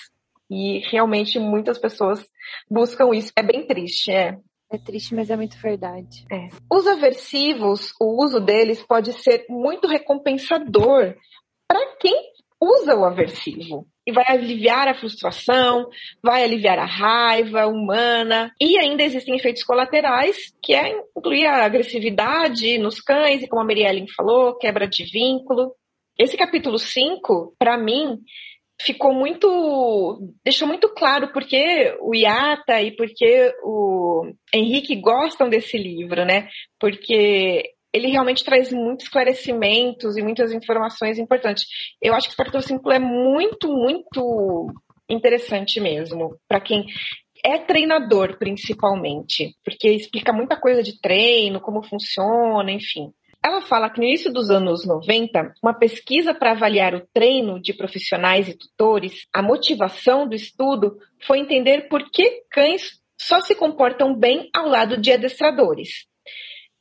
E realmente muitas pessoas buscam isso. É bem triste, é. É triste, mas é muito verdade. É. Os aversivos, o uso deles pode ser muito recompensador para quem usa o aversivo. E vai aliviar a frustração, vai aliviar a raiva humana. E ainda existem efeitos colaterais, que é incluir a agressividade nos cães, e como a Mirielle falou, quebra de vínculo. Esse capítulo 5, para mim, ficou muito. deixou muito claro porque o Iata e porque o Henrique gostam desse livro, né? Porque ele realmente traz muitos esclarecimentos e muitas informações importantes. Eu acho que o Capítulo 5 é muito, muito interessante mesmo, para quem é treinador principalmente, porque explica muita coisa de treino, como funciona, enfim. Ela fala que no início dos anos 90, uma pesquisa para avaliar o treino de profissionais e tutores, a motivação do estudo foi entender por que cães só se comportam bem ao lado de adestradores.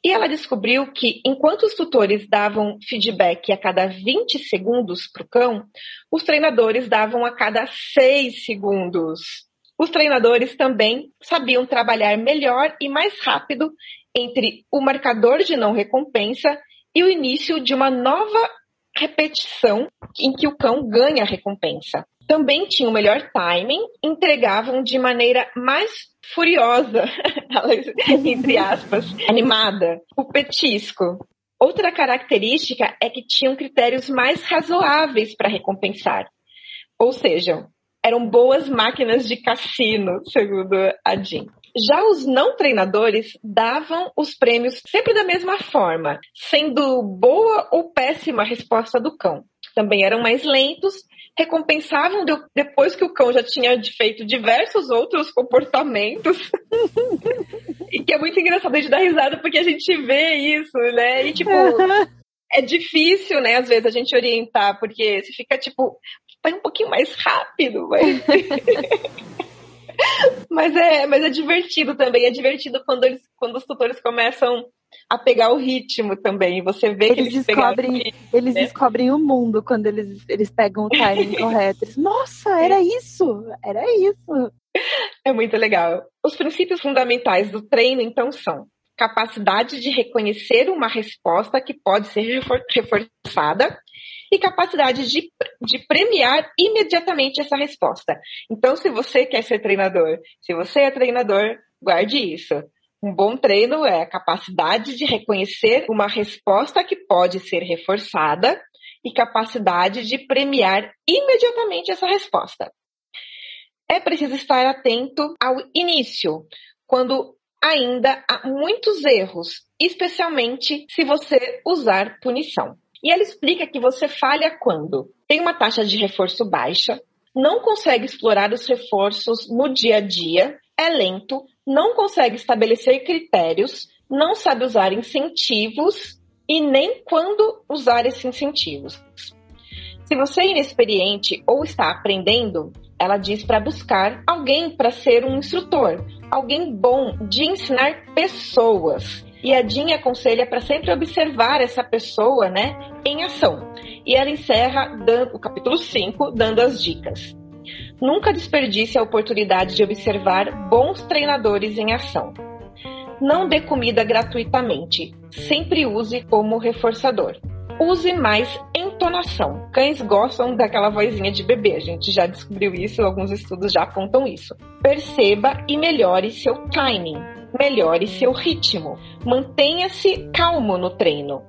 E ela descobriu que, enquanto os tutores davam feedback a cada 20 segundos para o cão, os treinadores davam a cada 6 segundos. Os treinadores também sabiam trabalhar melhor e mais rápido entre o marcador de não recompensa e o início de uma nova repetição em que o cão ganha a recompensa. Também tinham melhor timing, entregavam de maneira mais furiosa, <laughs> entre aspas, <laughs> animada, o petisco. Outra característica é que tinham critérios mais razoáveis para recompensar. Ou seja, eram boas máquinas de cassino, segundo a Jean. Já os não treinadores davam os prêmios sempre da mesma forma, sendo boa ou péssima a resposta do cão. Também eram mais lentos, recompensavam depois que o cão já tinha feito diversos outros comportamentos. <laughs> e que é muito engraçado de dar risada porque a gente vê isso, né? E tipo, <laughs> é difícil, né, às vezes a gente orientar, porque você fica tipo, vai um pouquinho mais rápido, mas <laughs> mas é, mas é divertido também, é divertido quando eles quando os tutores começam a pegar o ritmo também. Você vê eles que eles descobrem, ritmo, eles né? descobrem o mundo quando eles, eles pegam o timing <laughs> correto. Eles, Nossa, era isso! Era isso! É muito legal. Os princípios fundamentais do treino, então, são capacidade de reconhecer uma resposta que pode ser refor reforçada e capacidade de, de premiar imediatamente essa resposta. Então, se você quer ser treinador, se você é treinador, guarde isso. Um bom treino é a capacidade de reconhecer uma resposta que pode ser reforçada e capacidade de premiar imediatamente essa resposta. É preciso estar atento ao início, quando ainda há muitos erros, especialmente se você usar punição. E ela explica que você falha quando tem uma taxa de reforço baixa, não consegue explorar os reforços no dia a dia, é lento, não consegue estabelecer critérios, não sabe usar incentivos e nem quando usar esses incentivos. Se você é inexperiente ou está aprendendo, ela diz para buscar alguém para ser um instrutor, alguém bom de ensinar pessoas. E a Jean aconselha para sempre observar essa pessoa, né, em ação. E ela encerra o capítulo 5 dando as dicas. Nunca desperdice a oportunidade de observar bons treinadores em ação. Não dê comida gratuitamente, sempre use como reforçador. Use mais entonação. Cães gostam daquela vozinha de bebê, a gente já descobriu isso, alguns estudos já apontam isso. Perceba e melhore seu timing, melhore seu ritmo. Mantenha-se calmo no treino.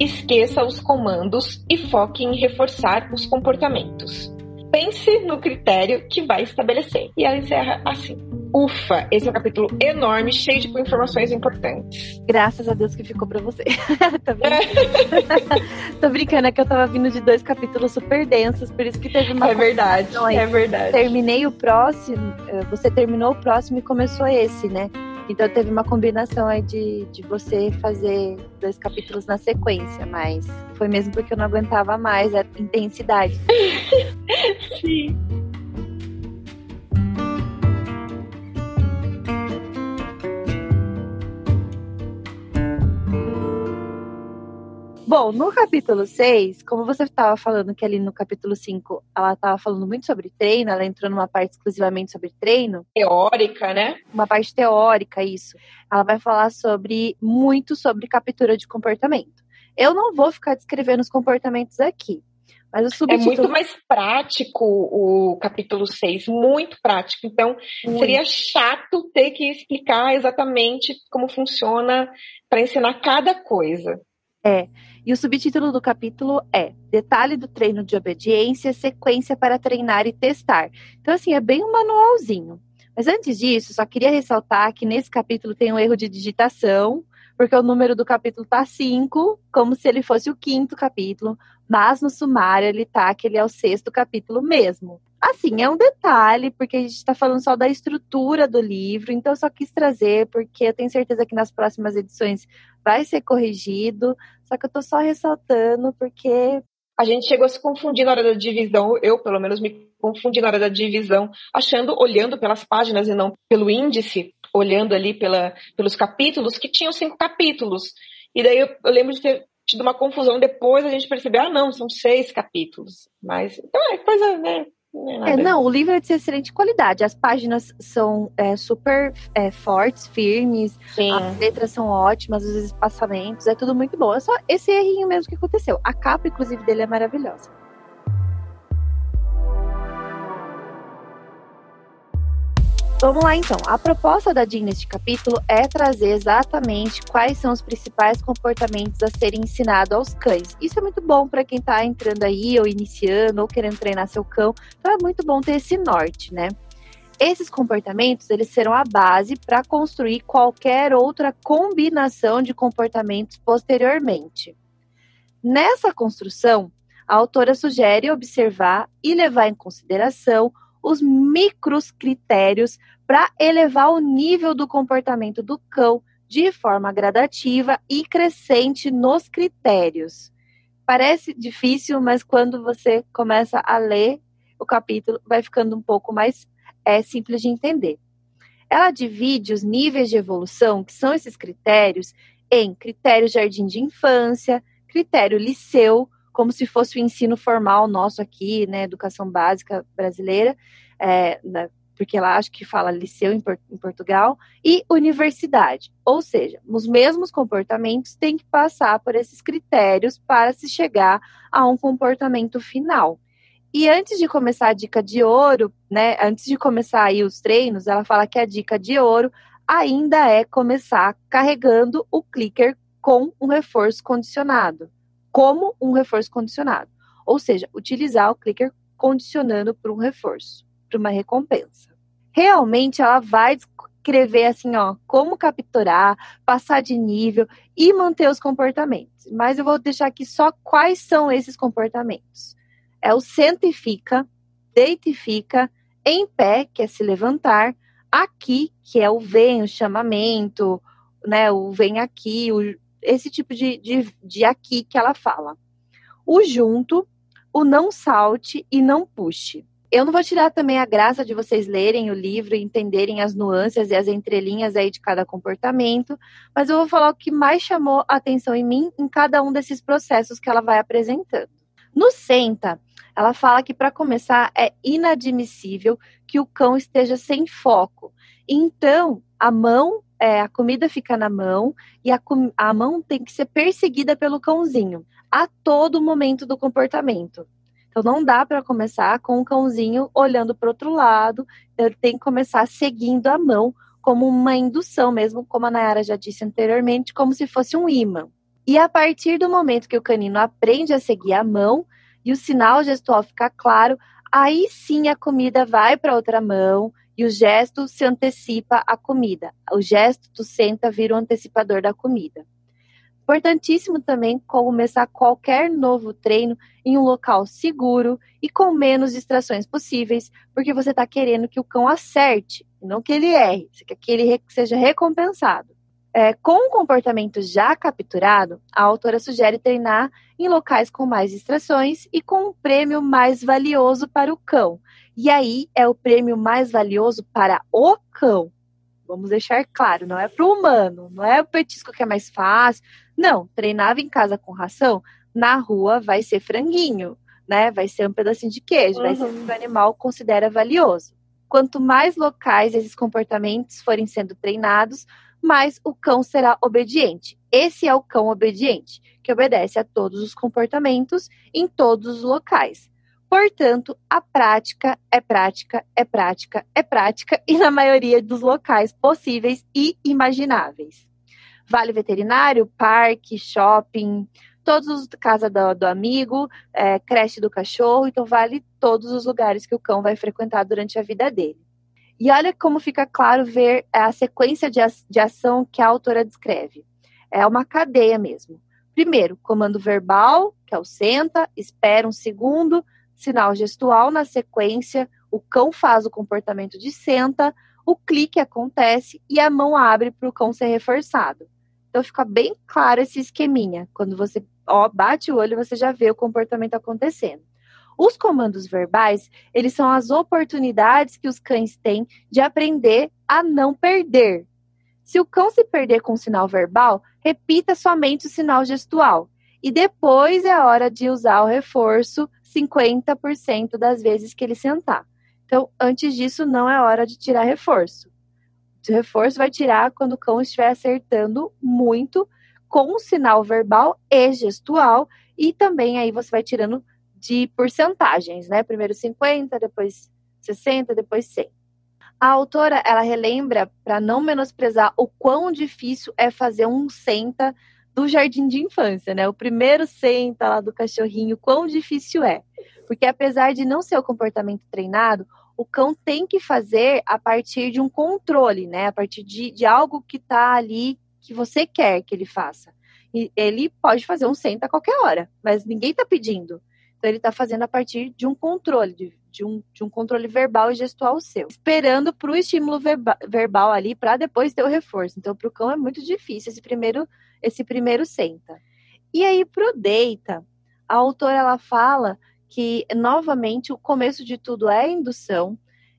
Esqueça os comandos e foque em reforçar os comportamentos. Pense no critério que vai estabelecer. E ela encerra assim. Ufa, esse é um capítulo enorme, cheio de informações importantes. Graças a Deus que ficou pra você. <laughs> Tô brincando. <laughs> Tô brincando, é que eu tava vindo de dois capítulos super densos, por isso que teve uma. É verdade, é verdade. Terminei o próximo, eh, você terminou o próximo e começou esse, né? Então teve uma combinação aí de, de você fazer dois capítulos na sequência, mas foi mesmo porque eu não aguentava mais a intensidade. <laughs> Sim. Bom, no capítulo 6, como você estava falando que ali no capítulo 5 ela estava falando muito sobre treino, ela entrou numa parte exclusivamente sobre treino, Teórica, né? uma parte teórica, isso. Ela vai falar sobre muito sobre captura de comportamento. Eu não vou ficar descrevendo os comportamentos aqui, mas o É subtítulo muito mais prático o capítulo 6, muito prático. Então, Muito. seria chato ter que explicar exatamente como funciona para ensinar cada coisa. E o subtítulo do capítulo é Detalhe do treino de obediência, sequência para treinar e testar. Então, assim, é bem um manualzinho. Mas antes disso, só queria ressaltar que nesse capítulo tem um erro de digitação, porque o número do capítulo tá 5, como se ele fosse o quinto capítulo, mas no sumário ele tá que ele é o sexto capítulo mesmo. Assim, é um detalhe, porque a gente está falando só da estrutura do livro, então eu só quis trazer, porque eu tenho certeza que nas próximas edições vai ser corrigido, só que eu tô só ressaltando, porque A gente chegou a se confundir na hora da divisão, eu pelo menos me confundi na hora da divisão, achando, olhando pelas páginas e não pelo índice, olhando ali pela, pelos capítulos, que tinham cinco capítulos. E daí eu, eu lembro de ter tido uma confusão depois, a gente percebeu, ah não, são seis capítulos. Mas, então é coisa, né? Não é, É, não, o livro é de excelente qualidade. As páginas são é, super é, fortes, firmes, Sim. as letras são ótimas, os espaçamentos, é tudo muito bom. É só esse errinho mesmo que aconteceu. A capa, inclusive, dele é maravilhosa. Vamos lá então. A proposta da Jean neste capítulo é trazer exatamente quais são os principais comportamentos a serem ensinados aos cães. Isso é muito bom para quem está entrando aí, ou iniciando, ou querendo treinar seu cão. Então é muito bom ter esse norte, né? Esses comportamentos eles serão a base para construir qualquer outra combinação de comportamentos posteriormente. Nessa construção, a autora sugere observar e levar em consideração os micros critérios para elevar o nível do comportamento do cão de forma gradativa e crescente nos critérios. Parece difícil, mas quando você começa a ler o capítulo, vai ficando um pouco mais é, simples de entender. Ela divide os níveis de evolução, que são esses critérios, em critério jardim de infância, critério liceu, como se fosse o ensino formal nosso aqui, né, educação básica brasileira, é, né, porque lá acho que fala liceu em, em, Portugal, e universidade. Ou seja, os mesmos comportamentos têm que passar por esses critérios para se chegar a um comportamento final. E antes de começar a dica de ouro, né, antes de começar aí os treinos, ela fala que a dica de ouro ainda é começar carregando o clicker com um reforço condicionado, como um reforço condicionado. Ou seja, utilizar o clicker condicionando para um reforço, para uma recompensa. Realmente ela vai escrever assim, ó, como capturar, passar de nível e manter os comportamentos. Mas eu vou deixar aqui só quais são esses comportamentos. É o senta e fica, deita e fica, em pé, que é se levantar, aqui, que é o vem, o chamamento, né, o vem aqui, o, esse tipo de, de, de aqui que ela fala. O junto, o não salte e não puxe. Eu não vou tirar também a graça de vocês lerem o livro e entenderem as nuances e as entrelinhas aí de cada comportamento, mas eu vou falar o que mais chamou a atenção em mim em cada um desses processos que ela vai apresentando. No senta, ela fala que para começar é inadmissível que o cão esteja sem foco. Então, a mão é, a comida fica na mão e a, a mão tem que ser perseguida pelo cãozinho a todo momento do comportamento. Então não dá para começar com o cãozinho olhando para outro lado, ele tem que começar seguindo a mão como uma indução mesmo, como a Nayara já disse anteriormente, como se fosse um imã. E a partir do momento que o canino aprende a seguir a mão e o sinal gestual fica claro, aí sim a comida vai para outra mão, e o gesto se antecipa à comida. O gesto do senta vira o antecipador da comida. Importantíssimo também começar qualquer novo treino em um local seguro e com menos distrações possíveis, porque você está querendo que o cão acerte, não que ele erre, você quer que ele seja recompensado. É, com o comportamento já capturado, a autora sugere treinar em locais com mais distrações e com um prêmio mais valioso para o cão, e aí é o prêmio mais valioso para o cão. Vamos deixar claro, não é para o humano, não é o petisco que é mais fácil. Não, treinava em casa com ração, na rua vai ser franguinho, né? Vai ser um pedacinho de queijo, uhum. vai ser o que o animal considera valioso. Quanto mais locais esses comportamentos forem sendo treinados, mais o cão será obediente. Esse é o cão obediente, que obedece a todos os comportamentos em todos os locais. Portanto, a prática é prática, é prática, é prática e na maioria dos locais possíveis e imagináveis. Vale veterinário, parque, shopping, todos os casa do, do amigo, é, creche do cachorro, então vale todos os lugares que o cão vai frequentar durante a vida dele. E olha como fica claro ver a sequência de, de ação que a autora descreve. É uma cadeia mesmo. Primeiro, comando verbal, que é o senta, espera um segundo, sinal gestual, na sequência, o cão faz o comportamento de senta, o clique acontece e a mão abre para o cão ser reforçado. Então fica bem claro esse esqueminha. Quando você ó, bate o olho, você já vê o comportamento acontecendo. Os comandos verbais, eles são as oportunidades que os cães têm de aprender a não perder. Se o cão se perder com o sinal verbal, repita somente o sinal gestual. E depois é hora de usar o reforço 50% das vezes que ele sentar. Então, antes disso, não é hora de tirar reforço. O reforço vai tirar quando o cão estiver acertando muito com o sinal verbal e gestual, e também aí você vai tirando de porcentagens, né? Primeiro 50, depois 60, depois 100. A autora, ela relembra para não menosprezar o quão difícil é fazer um senta do jardim de infância, né? O primeiro senta lá do cachorrinho, quão difícil é. Porque apesar de não ser o comportamento treinado, o cão tem que fazer a partir de um controle, né? A partir de, de algo que está ali que você quer que ele faça. E ele pode fazer um senta a qualquer hora, mas ninguém está pedindo. Então ele está fazendo a partir de um controle, de, de, um, de um controle verbal e gestual seu, esperando para o estímulo verba, verbal ali para depois ter o reforço. Então para o cão é muito difícil esse primeiro, esse primeiro senta. E aí para o deita, a autora ela fala que novamente o começo de tudo é indução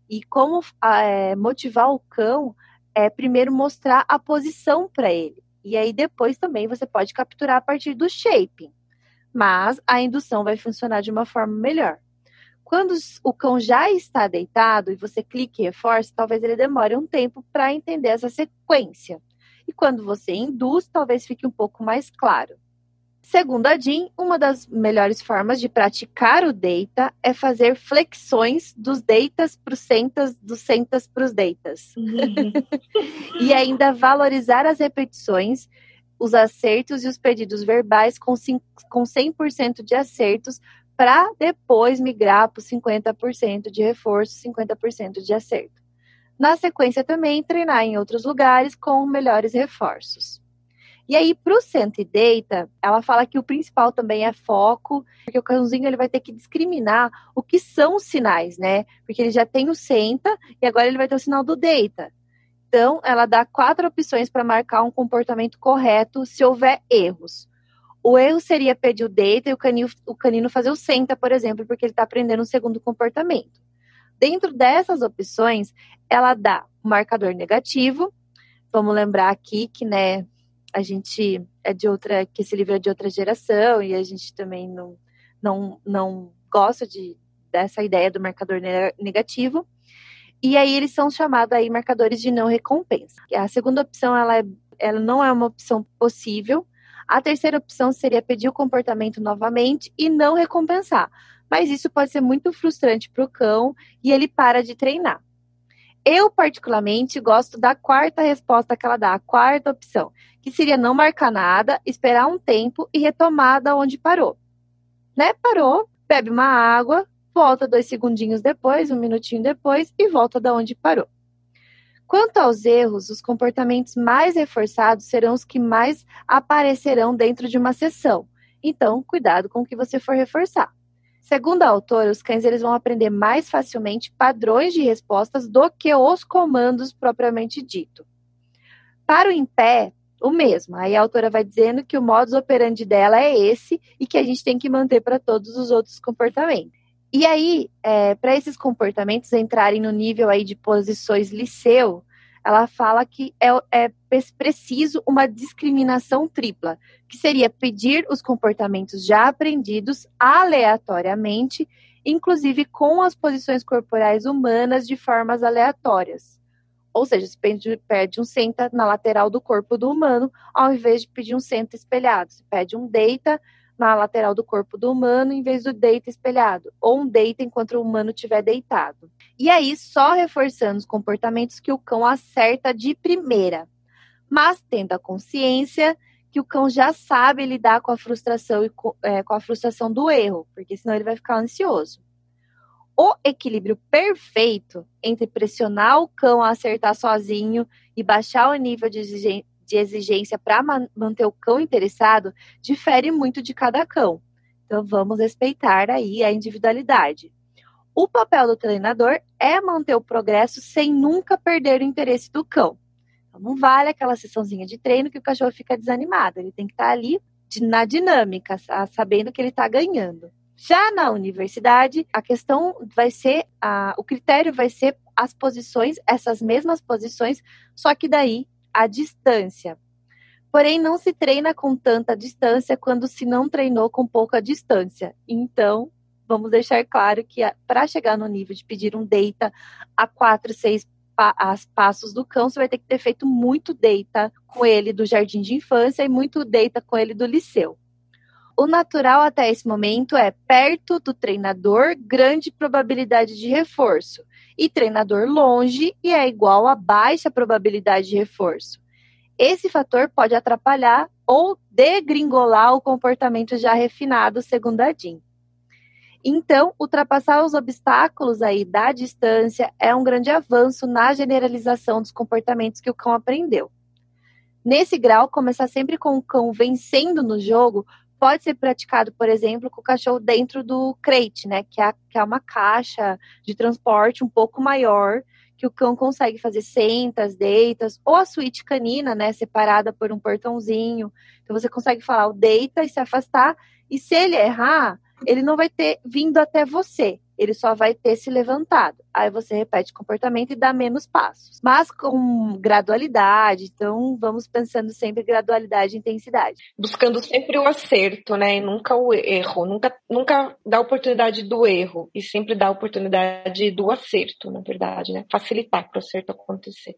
e como é, motivar o cão é primeiro mostrar a posição para ele. E aí depois também você pode capturar a partir do shaping. Mas a indução vai funcionar de uma forma melhor. Quando o cão já está deitado e você clica e reforça, talvez ele demore um tempo para entender essa sequência. E quando você induz, talvez fique um pouco mais claro. Segundo a Jean, uma das melhores formas de praticar o deita é fazer flexões dos deitas para os sentas, dos sentas para os deitas. Uhum. <laughs> e ainda valorizar as repetições, os acertos e os pedidos verbais com, com 100% de acertos para depois migrar para 50% de reforço, 50% de acerto. Na sequência também treinar em outros lugares com melhores reforços. E aí, para o Senta e Deita, ela fala que o principal também é foco, porque o cãozinho ele vai ter que discriminar o que são os sinais, né? Porque ele já tem o Senta e agora ele vai ter o sinal do Deita. Então, ela dá quatro opções para marcar um comportamento correto se houver erros. O erro seria pedir o deita e o canino, o canino fazer o senta, por exemplo, porque ele está aprendendo um segundo comportamento. Dentro dessas opções, ela dá o marcador negativo. Vamos lembrar aqui que, né, a gente é de outra, que esse livro é de outra geração e a gente também não, não, não gosta de, dessa ideia do marcador negativo. E aí eles são chamados aí marcadores de não recompensa. A segunda opção, ela, é, ela não é uma opção possível. A terceira opção seria pedir o comportamento novamente e não recompensar. Mas isso pode ser muito frustrante para o cão e ele para de treinar. Eu, particularmente, gosto da quarta resposta que ela dá, a quarta opção, que seria não marcar nada, esperar um tempo e retomar da onde parou. Né? Parou, bebe uma água, volta dois segundinhos depois, um minutinho depois e volta da onde parou. Quanto aos erros, os comportamentos mais reforçados serão os que mais aparecerão dentro de uma sessão. Então, cuidado com o que você for reforçar. Segundo a autora, os cães eles vão aprender mais facilmente padrões de respostas do que os comandos propriamente dito. Para o em pé, o mesmo. Aí a autora vai dizendo que o modus operandi dela é esse e que a gente tem que manter para todos os outros comportamentos. E aí, é, para esses comportamentos entrarem no nível aí de posições liceu, ela fala que é, é preciso uma discriminação tripla, que seria pedir os comportamentos já aprendidos aleatoriamente, inclusive com as posições corporais humanas de formas aleatórias. Ou seja, você pede, pede um senta na lateral do corpo do humano, ao invés de pedir um senta espelhado. Você pede um deita na lateral do corpo do humano em vez do deita espelhado, ou um deita enquanto o humano estiver deitado. E aí, só reforçando os comportamentos que o cão acerta de primeira, mas tendo a consciência que o cão já sabe lidar com a frustração e com, é, com a frustração do erro, porque senão ele vai ficar ansioso. O equilíbrio perfeito entre pressionar o cão a acertar sozinho e baixar o nível de de exigência para manter o cão interessado difere muito de cada cão. Então vamos respeitar aí a individualidade. O papel do treinador é manter o progresso sem nunca perder o interesse do cão. Então, não vale aquela sessãozinha de treino que o cachorro fica desanimado. Ele tem que estar tá ali na dinâmica, sabendo que ele está ganhando. Já na universidade, a questão vai ser, a, o critério vai ser as posições, essas mesmas posições, só que daí à distância. Porém, não se treina com tanta distância quando se não treinou com pouca distância. Então, vamos deixar claro que para chegar no nível de pedir um deita a quatro, seis pa passos do cão, você vai ter que ter feito muito deita com ele do jardim de infância e muito deita com ele do liceu. O natural até esse momento é perto do treinador, grande probabilidade de reforço e treinador longe e é igual a baixa probabilidade de reforço. Esse fator pode atrapalhar ou degringolar o comportamento já refinado, segundo a Jean. Então, ultrapassar os obstáculos aí da distância é um grande avanço na generalização dos comportamentos que o cão aprendeu. Nesse grau, começar sempre com o cão vencendo no jogo pode ser praticado, por exemplo, com o cachorro dentro do crate, né? Que é, que é uma caixa de transporte um pouco maior que o cão consegue fazer sentas, deitas, ou a suíte canina, né, separada por um portãozinho. Então você consegue falar o deita e se afastar, e se ele errar, ele não vai ter vindo até você, ele só vai ter se levantado. Aí você repete o comportamento e dá menos passos. Mas com gradualidade, então vamos pensando sempre gradualidade e intensidade. Buscando sempre o acerto, né? E nunca o erro. Nunca, nunca dá oportunidade do erro. E sempre dá oportunidade do acerto, na verdade, né? Facilitar para o acerto acontecer.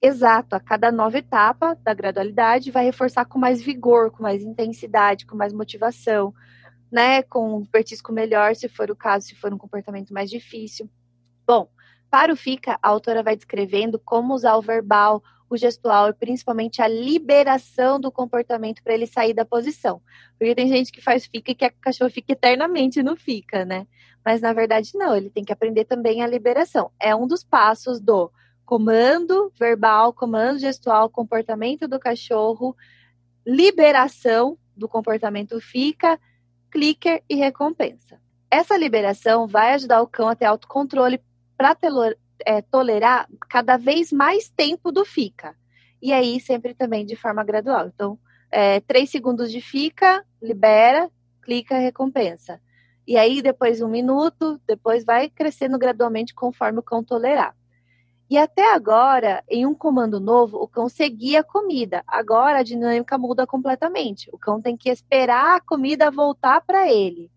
Exato, a cada nova etapa da gradualidade vai reforçar com mais vigor, com mais intensidade, com mais motivação, né, com um petisco melhor, se for o caso, se for um comportamento mais difícil. Bom, para o FICA, a autora vai descrevendo como usar o verbal, o gestual e principalmente a liberação do comportamento para ele sair da posição. Porque tem gente que faz FICA e quer que o cachorro fique eternamente no FICA, né? Mas na verdade não, ele tem que aprender também a liberação. É um dos passos do comando verbal, comando gestual, comportamento do cachorro, liberação do comportamento FICA clicker e recompensa. Essa liberação vai ajudar o cão a ter autocontrole para é, tolerar cada vez mais tempo do fica. E aí, sempre também de forma gradual. Então, é, três segundos de fica, libera, clica, recompensa. E aí, depois um minuto, depois vai crescendo gradualmente conforme o cão tolerar. E até agora, em um comando novo, o cão seguia a comida. Agora a dinâmica muda completamente. O cão tem que esperar a comida voltar para ele.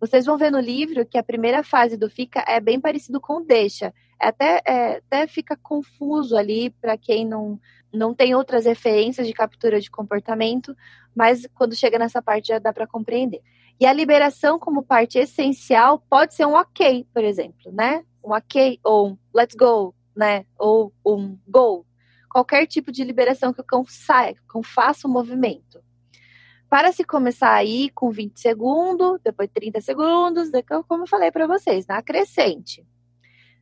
Vocês vão ver no livro que a primeira fase do fica é bem parecido com o deixa. É até, é, até fica confuso ali para quem não, não tem outras referências de captura de comportamento, mas quando chega nessa parte já dá para compreender. E a liberação como parte essencial pode ser um ok, por exemplo, né? Um ok ou um let's go, né? Ou um gol. Qualquer tipo de liberação que o cão saia, que o cão faça o um movimento. Para se começar aí com 20 segundos, depois 30 segundos, depois, como eu falei para vocês, na crescente.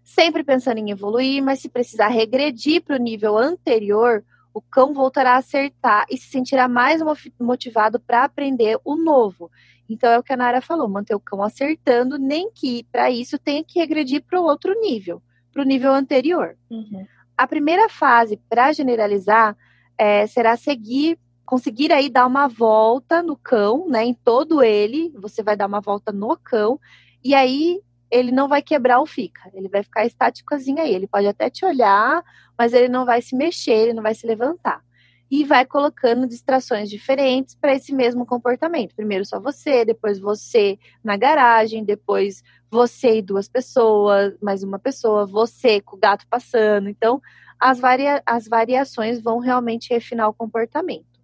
Sempre pensando em evoluir, mas se precisar regredir para o nível anterior, o cão voltará a acertar e se sentirá mais motivado para aprender o novo. Então é o que a Nara falou, manter o cão acertando, nem que para isso tenha que regredir para o outro nível para o nível anterior. Uhum. A primeira fase, para generalizar, é, será seguir, conseguir aí dar uma volta no cão, né? Em todo ele, você vai dar uma volta no cão, e aí ele não vai quebrar o fica, ele vai ficar estáticozinho aí. Ele pode até te olhar, mas ele não vai se mexer, ele não vai se levantar e vai colocando distrações diferentes para esse mesmo comportamento. Primeiro só você, depois você na garagem, depois você e duas pessoas, mais uma pessoa, você com o gato passando. Então, as, varia as variações vão realmente refinar o comportamento.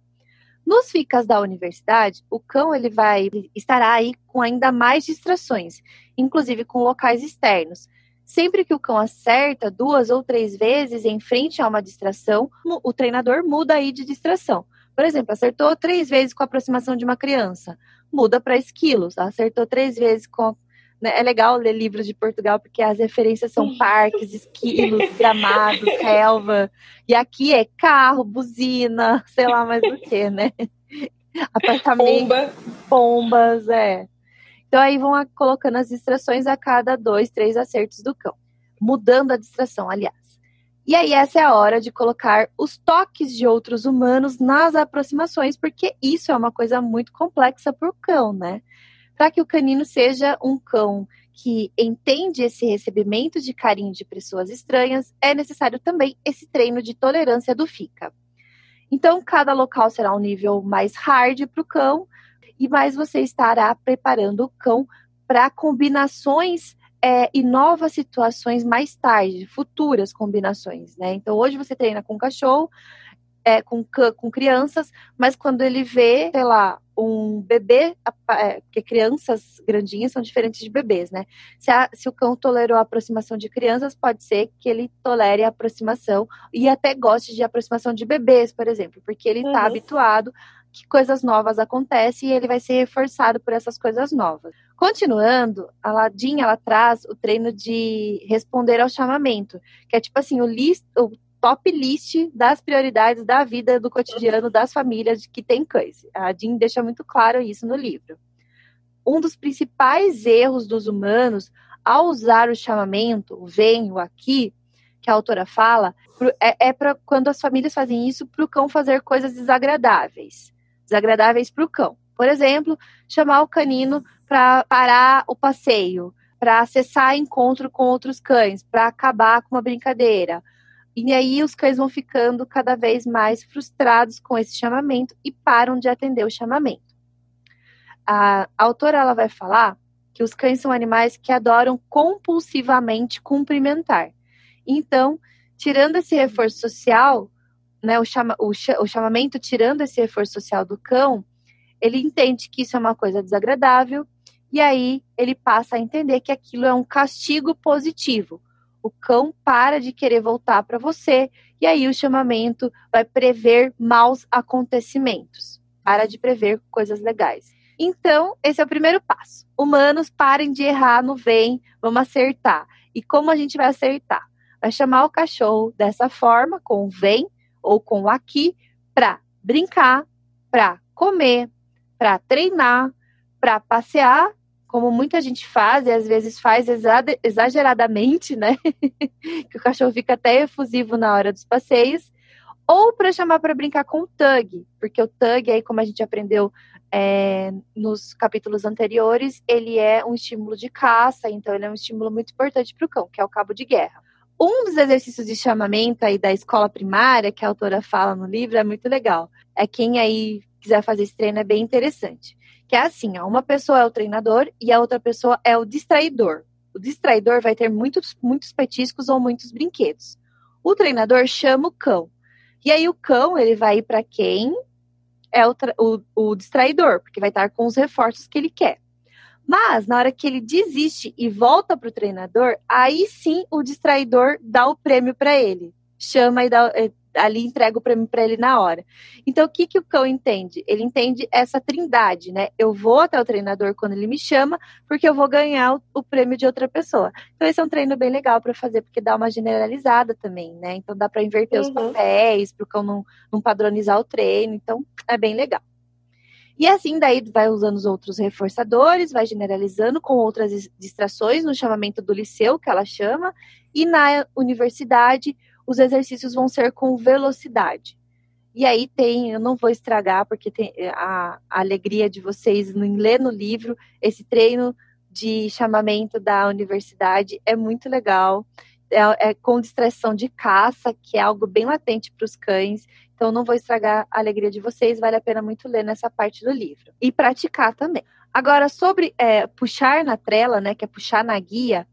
Nos ficas da universidade, o cão ele vai estará aí com ainda mais distrações, inclusive com locais externos. Sempre que o cão acerta duas ou três vezes em frente a uma distração, o treinador muda aí de distração. Por exemplo, acertou três vezes com a aproximação de uma criança, muda para esquilos. Acertou três vezes com. Né? É legal ler livros de Portugal, porque as referências são parques, esquilos, <laughs> gramados, relva. E aqui é carro, buzina, <laughs> sei lá mais o que, né? <laughs> Apartamento, Bomba. bombas, é. Então aí vão colocando as distrações a cada dois, três acertos do cão, mudando a distração, aliás. E aí essa é a hora de colocar os toques de outros humanos nas aproximações, porque isso é uma coisa muito complexa para o cão, né? Para que o canino seja um cão que entende esse recebimento de carinho de pessoas estranhas, é necessário também esse treino de tolerância do fica. Então, cada local será um nível mais hard para o cão, e mais você estará preparando o cão para combinações é, e novas situações mais tarde, futuras combinações, né? Então hoje você treina com cachorro, é, com, com crianças, mas quando ele vê, sei lá, um bebê, é, porque crianças grandinhas são diferentes de bebês, né? Se, a, se, o cão tolerou a aproximação de crianças, pode ser que ele tolere a aproximação e até goste de aproximação de bebês, por exemplo, porque ele está uhum. habituado que coisas novas acontecem e ele vai ser reforçado por essas coisas novas. Continuando, a Ladinha ela traz o treino de responder ao chamamento, que é tipo assim, o, list, o top list das prioridades da vida do cotidiano das famílias que têm cães. A Jean deixa muito claro isso no livro. Um dos principais erros dos humanos ao usar o chamamento, o vem, o aqui, que a autora fala, é, é para quando as famílias fazem isso para o cão fazer coisas desagradáveis. Desagradáveis para o cão. Por exemplo, chamar o canino para parar o passeio, para acessar encontro com outros cães, para acabar com uma brincadeira. E aí os cães vão ficando cada vez mais frustrados com esse chamamento e param de atender o chamamento. A, autora ela vai falar que os cães são animais que adoram compulsivamente cumprimentar. Então, tirando esse reforço social, né, o, chama, o, o chamamento tirando esse reforço social do cão, ele entende que isso é uma coisa desagradável e aí ele passa a entender que aquilo é um castigo positivo. O cão para de querer voltar para você e aí o chamamento vai prever maus acontecimentos. Para de prever coisas legais. Então, esse é o primeiro passo. Humanos, parem de errar no vem, vamos acertar. E como a gente vai acertar? Vai chamar o cachorro dessa forma, com vem ou com o aqui, para brincar, para comer, para treinar, para passear como muita gente faz, e às vezes faz exageradamente, né? <laughs> que o cachorro fica até efusivo na hora dos passeios, ou para chamar para brincar com o tug, porque o tug, aí, como a gente aprendeu é, nos capítulos anteriores, ele é um estímulo de caça, então ele é um estímulo muito importante para o cão, que é o cabo de guerra. Um dos exercícios de chamamento aí da escola primária, que a autora fala no livro, é muito legal. É quem aí quiser fazer esse treino, é bem interessante que é assim, ó, uma pessoa é o treinador e a outra pessoa é o distraidor. O distraidor vai ter muitos, muitos petiscos ou muitos brinquedos. O treinador chama o cão. E aí o cão, ele vai para quem é o, o, o distraidor, porque vai estar com os reforços que ele quer. Mas na hora que ele desiste e volta para o treinador, aí sim o distraidor dá o prêmio para ele. Chama e dá, eh, ali entrega o prêmio para ele na hora. Então, o que, que o cão entende? Ele entende essa trindade, né? Eu vou até o treinador quando ele me chama, porque eu vou ganhar o, o prêmio de outra pessoa. Então, esse é um treino bem legal para fazer, porque dá uma generalizada também, né? Então, dá para inverter uhum. os papéis, para o cão não, não padronizar o treino. Então, é bem legal. E assim, daí vai usando os outros reforçadores, vai generalizando com outras distrações no chamamento do liceu, que ela chama, e na universidade os exercícios vão ser com velocidade. E aí tem, eu não vou estragar, porque tem a, a alegria de vocês em ler no livro, esse treino de chamamento da universidade é muito legal. É, é, com distração de caça, que é algo bem latente para os cães. Então, não vou estragar a alegria de vocês, vale a pena muito ler nessa parte do livro. E praticar também. Agora, sobre é, puxar na trela, né, que é puxar na guia,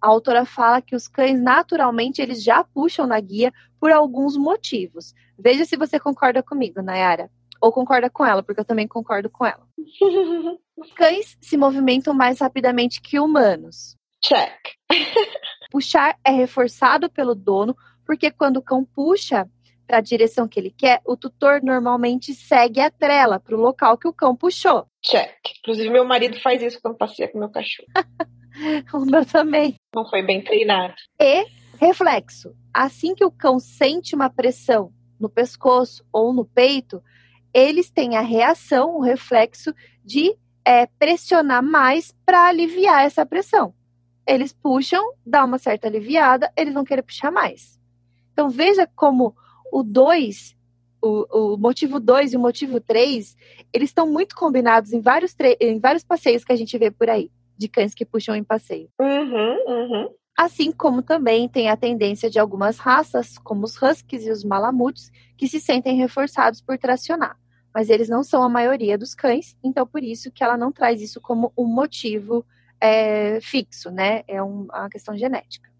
a autora fala que os cães naturalmente eles já puxam na guia por alguns motivos. Veja se você concorda comigo, Nayara. Ou concorda com ela, porque eu também concordo com ela. <laughs> cães se movimentam mais rapidamente que humanos. Check. <laughs> Puxar é reforçado pelo dono, porque quando o cão puxa para a direção que ele quer, o tutor normalmente segue a trela para o local que o cão puxou. Check. Inclusive, meu marido faz isso quando passeia com meu cachorro. <laughs> o meu também. Não foi bem treinado. E reflexo. Assim que o cão sente uma pressão no pescoço ou no peito, eles têm a reação, o reflexo de é, pressionar mais para aliviar essa pressão. Eles puxam, dá uma certa aliviada, eles vão querer puxar mais. Então veja como o 2, o, o, motivo 2 e o motivo 3, eles estão muito combinados em vários, em vários passeios que a gente vê por aí de cães que puxam em passeio. Uhum, uhum. Assim como também tem a tendência de algumas raças, como os huskies e os malamutes, que se sentem reforçados por tracionar. Mas eles não são a maioria dos cães, então por isso que ela não traz isso como um motivo é, fixo, né? É um, uma questão genética.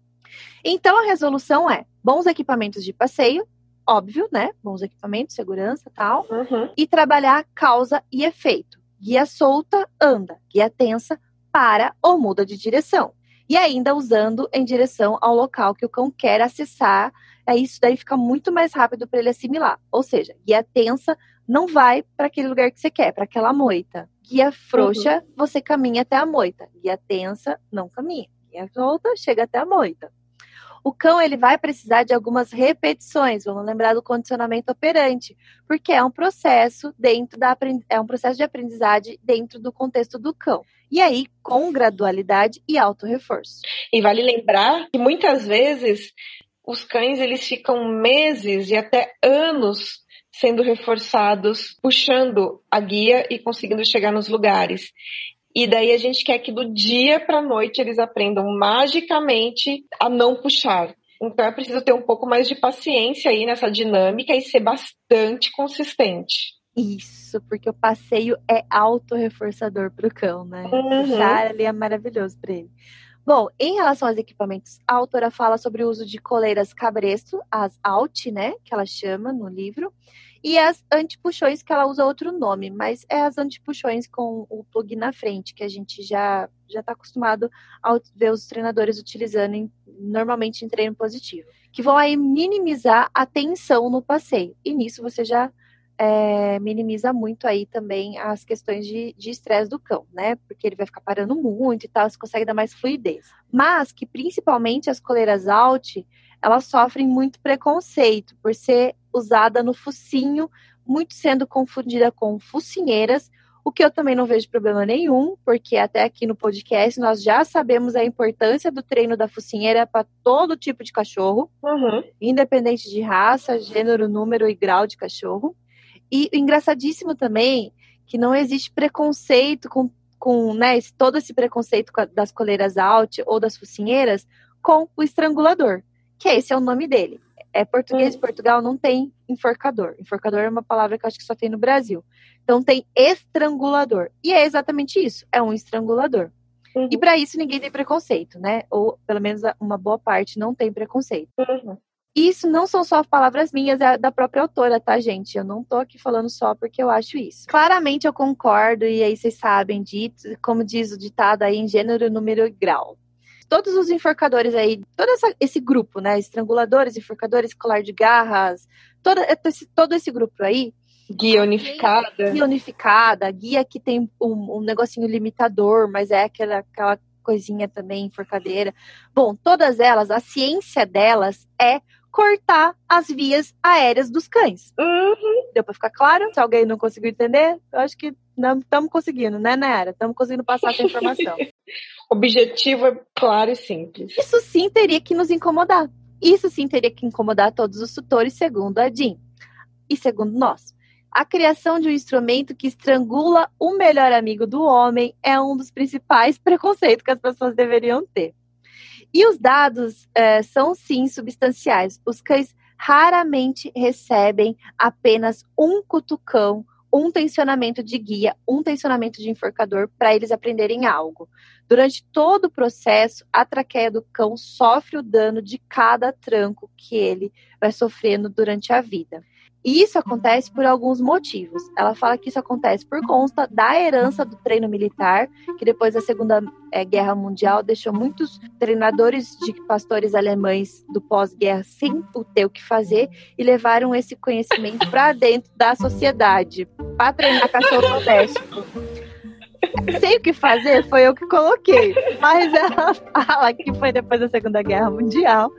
Então a resolução é bons equipamentos de passeio, óbvio, né? Bons equipamentos, segurança tal. Uhum. E trabalhar causa e efeito. Guia solta, anda. Guia tensa, para ou muda de direção. E ainda usando em direção ao local que o cão quer acessar, é isso daí fica muito mais rápido para ele assimilar. Ou seja, guia tensa não vai para aquele lugar que você quer, para aquela moita. Guia frouxa, uhum. você caminha até a moita. Guia tensa, não caminha. Guia solta, chega até a moita. o cão ele vai precisar de algumas repetições. Vamos lembrar do condicionamento operante, porque é um processo dentro da é um processo de aprendizagem dentro do contexto do cão. E aí, com gradualidade e auto-reforço. E vale lembrar que muitas vezes os cães eles ficam meses e até anos sendo reforçados, puxando a guia e conseguindo chegar nos lugares. E daí a gente quer que do dia para a noite eles aprendam magicamente a não puxar. Então é preciso ter um pouco mais de paciência aí nessa dinâmica e ser bastante consistente. Isso, porque o passeio é autorreforçador para o cão, né? Uhum. Puxar ali é maravilhoso para ele. Bom, em relação aos equipamentos, a autora fala sobre o uso de coleiras cabresto, as alt, né, que ela chama no livro, e as antipuxões, que ela usa outro nome, mas é as antipuxões com o plug na frente, que a gente já já está acostumado a ver os treinadores utilizando em, normalmente em treino positivo, que vão aí minimizar a tensão no passeio. E nisso você já é, minimiza muito aí também as questões de estresse do cão, né? Porque ele vai ficar parando muito e tal, você consegue dar mais fluidez. Mas que principalmente as coleiras alt, elas sofrem muito preconceito por ser usada no focinho, muito sendo confundida com focinheiras, o que eu também não vejo problema nenhum, porque até aqui no podcast nós já sabemos a importância do treino da focinheira para todo tipo de cachorro, uhum. independente de raça, gênero, número e grau de cachorro. E engraçadíssimo também que não existe preconceito com, com né, todo esse preconceito das coleiras alt ou das focinheiras com o estrangulador, que esse é o nome dele. É português de Portugal, não tem enforcador. Enforcador é uma palavra que eu acho que só tem no Brasil. Então tem estrangulador. E é exatamente isso, é um estrangulador. Uhum. E para isso ninguém tem preconceito, né? Ou pelo menos uma boa parte não tem preconceito. Uhum. Isso não são só palavras minhas, é da própria autora, tá, gente? Eu não tô aqui falando só porque eu acho isso. Claramente eu concordo, e aí vocês sabem, dito, como diz o ditado aí, em gênero, número e grau. Todos os enforcadores aí, todo essa, esse grupo, né? Estranguladores, enforcadores, colar de garras, todo esse, todo esse grupo aí. Guia unificada. Guia unificada, guia que tem um, um negocinho limitador, mas é aquela, aquela coisinha também, enforcadeira. Bom, todas elas, a ciência delas é cortar as vias aéreas dos cães. Uhum. Deu para ficar claro? Se alguém não conseguiu entender, eu acho que não estamos conseguindo, né, Nayara? Estamos conseguindo passar essa informação. <laughs> Objetivo é claro e simples. Isso sim teria que nos incomodar. Isso sim teria que incomodar todos os tutores, segundo a Jean. E segundo nós. A criação de um instrumento que estrangula o melhor amigo do homem é um dos principais <laughs> preconceitos que as pessoas deveriam ter. E os dados é, são sim substanciais. Os cães raramente recebem apenas um cutucão, um tensionamento de guia, um tensionamento de enforcador para eles aprenderem algo. Durante todo o processo, a traqueia do cão sofre o dano de cada tranco que ele vai sofrendo durante a vida. E isso acontece por alguns motivos. Ela fala que isso acontece por conta da herança do treino militar, que depois da Segunda é, Guerra Mundial deixou muitos treinadores de pastores alemães do pós-guerra sem ter o que fazer e levaram esse conhecimento para dentro da sociedade, para treinar cachorro doméstico sei o que fazer, foi eu que coloquei. Mas ela <laughs> fala que foi depois da Segunda Guerra Mundial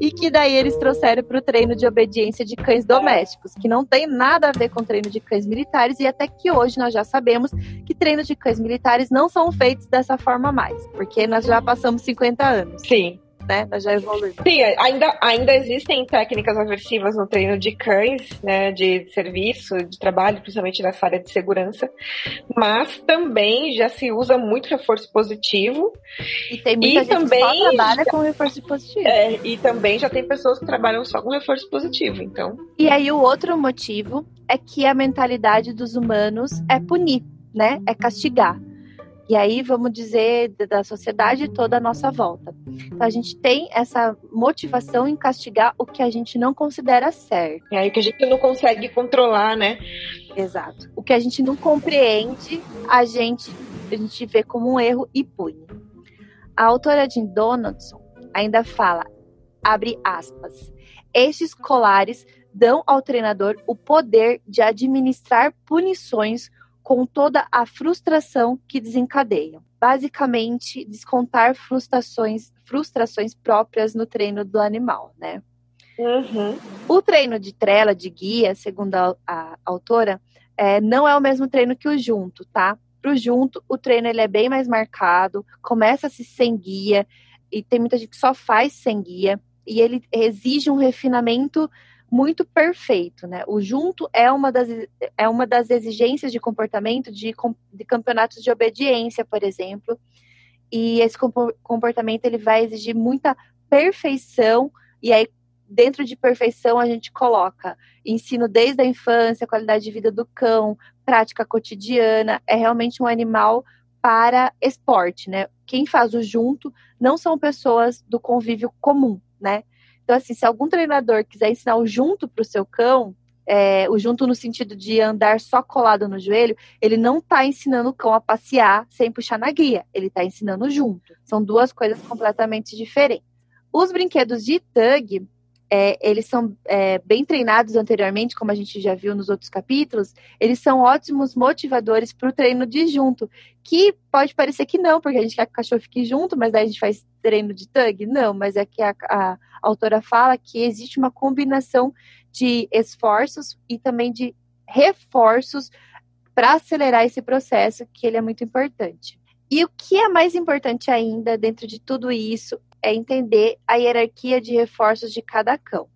e que daí eles trouxeram para o treino de obediência de cães domésticos, que não tem nada a ver com treino de cães militares e até que hoje nós já sabemos que treinos de cães militares não são feitos dessa forma mais, porque nós já passamos 50 anos. Sim né? Nós já evoluímos. Sim, ainda, ainda existem técnicas aversivas no treino de cães, né? De serviço, de trabalho, principalmente nessa área de segurança. Mas também já se usa muito reforço positivo. E tem muita e gente também, que só trabalha com reforço positivo. É, e também já tem pessoas que trabalham só com reforço positivo, então. E aí o outro motivo é que a mentalidade dos humanos é punir, né? É castigar. E aí, vamos dizer, da sociedade toda à nossa volta. Então, a gente tem essa motivação em castigar o que a gente não considera certo. É aí que a gente não consegue controlar, né? Exato. O que a gente não compreende, a gente, a gente vê como um erro e pune. A autora de Donaldson ainda fala, abre aspas, estes colares dão ao treinador o poder de administrar punições com toda a frustração que desencadeiam. Basicamente, descontar frustrações, frustrações próprias no treino do animal, né? Uhum. O treino de trela, de guia, segundo a, a autora, é, não é o mesmo treino que o junto, tá? Para o junto, o treino ele é bem mais marcado, começa-se sem guia, e tem muita gente que só faz sem guia, e ele exige um refinamento muito perfeito, né? O junto é uma das, é uma das exigências de comportamento de, de campeonatos de obediência, por exemplo, e esse comportamento ele vai exigir muita perfeição, e aí dentro de perfeição a gente coloca ensino desde a infância, qualidade de vida do cão, prática cotidiana, é realmente um animal para esporte, né? Quem faz o junto não são pessoas do convívio comum, né? Então, assim, se algum treinador quiser ensinar o junto para o seu cão, é, o junto no sentido de andar só colado no joelho, ele não está ensinando o cão a passear sem puxar na guia, ele está ensinando junto. São duas coisas completamente diferentes. Os brinquedos de tug, é, eles são é, bem treinados anteriormente, como a gente já viu nos outros capítulos, eles são ótimos motivadores para o treino de junto, que pode parecer que não, porque a gente quer que o cachorro fique junto, mas daí a gente faz treino de tug? Não, mas é que a, a autora fala que existe uma combinação de esforços e também de reforços para acelerar esse processo, que ele é muito importante. E o que é mais importante ainda dentro de tudo isso é entender a hierarquia de reforços de cada cão.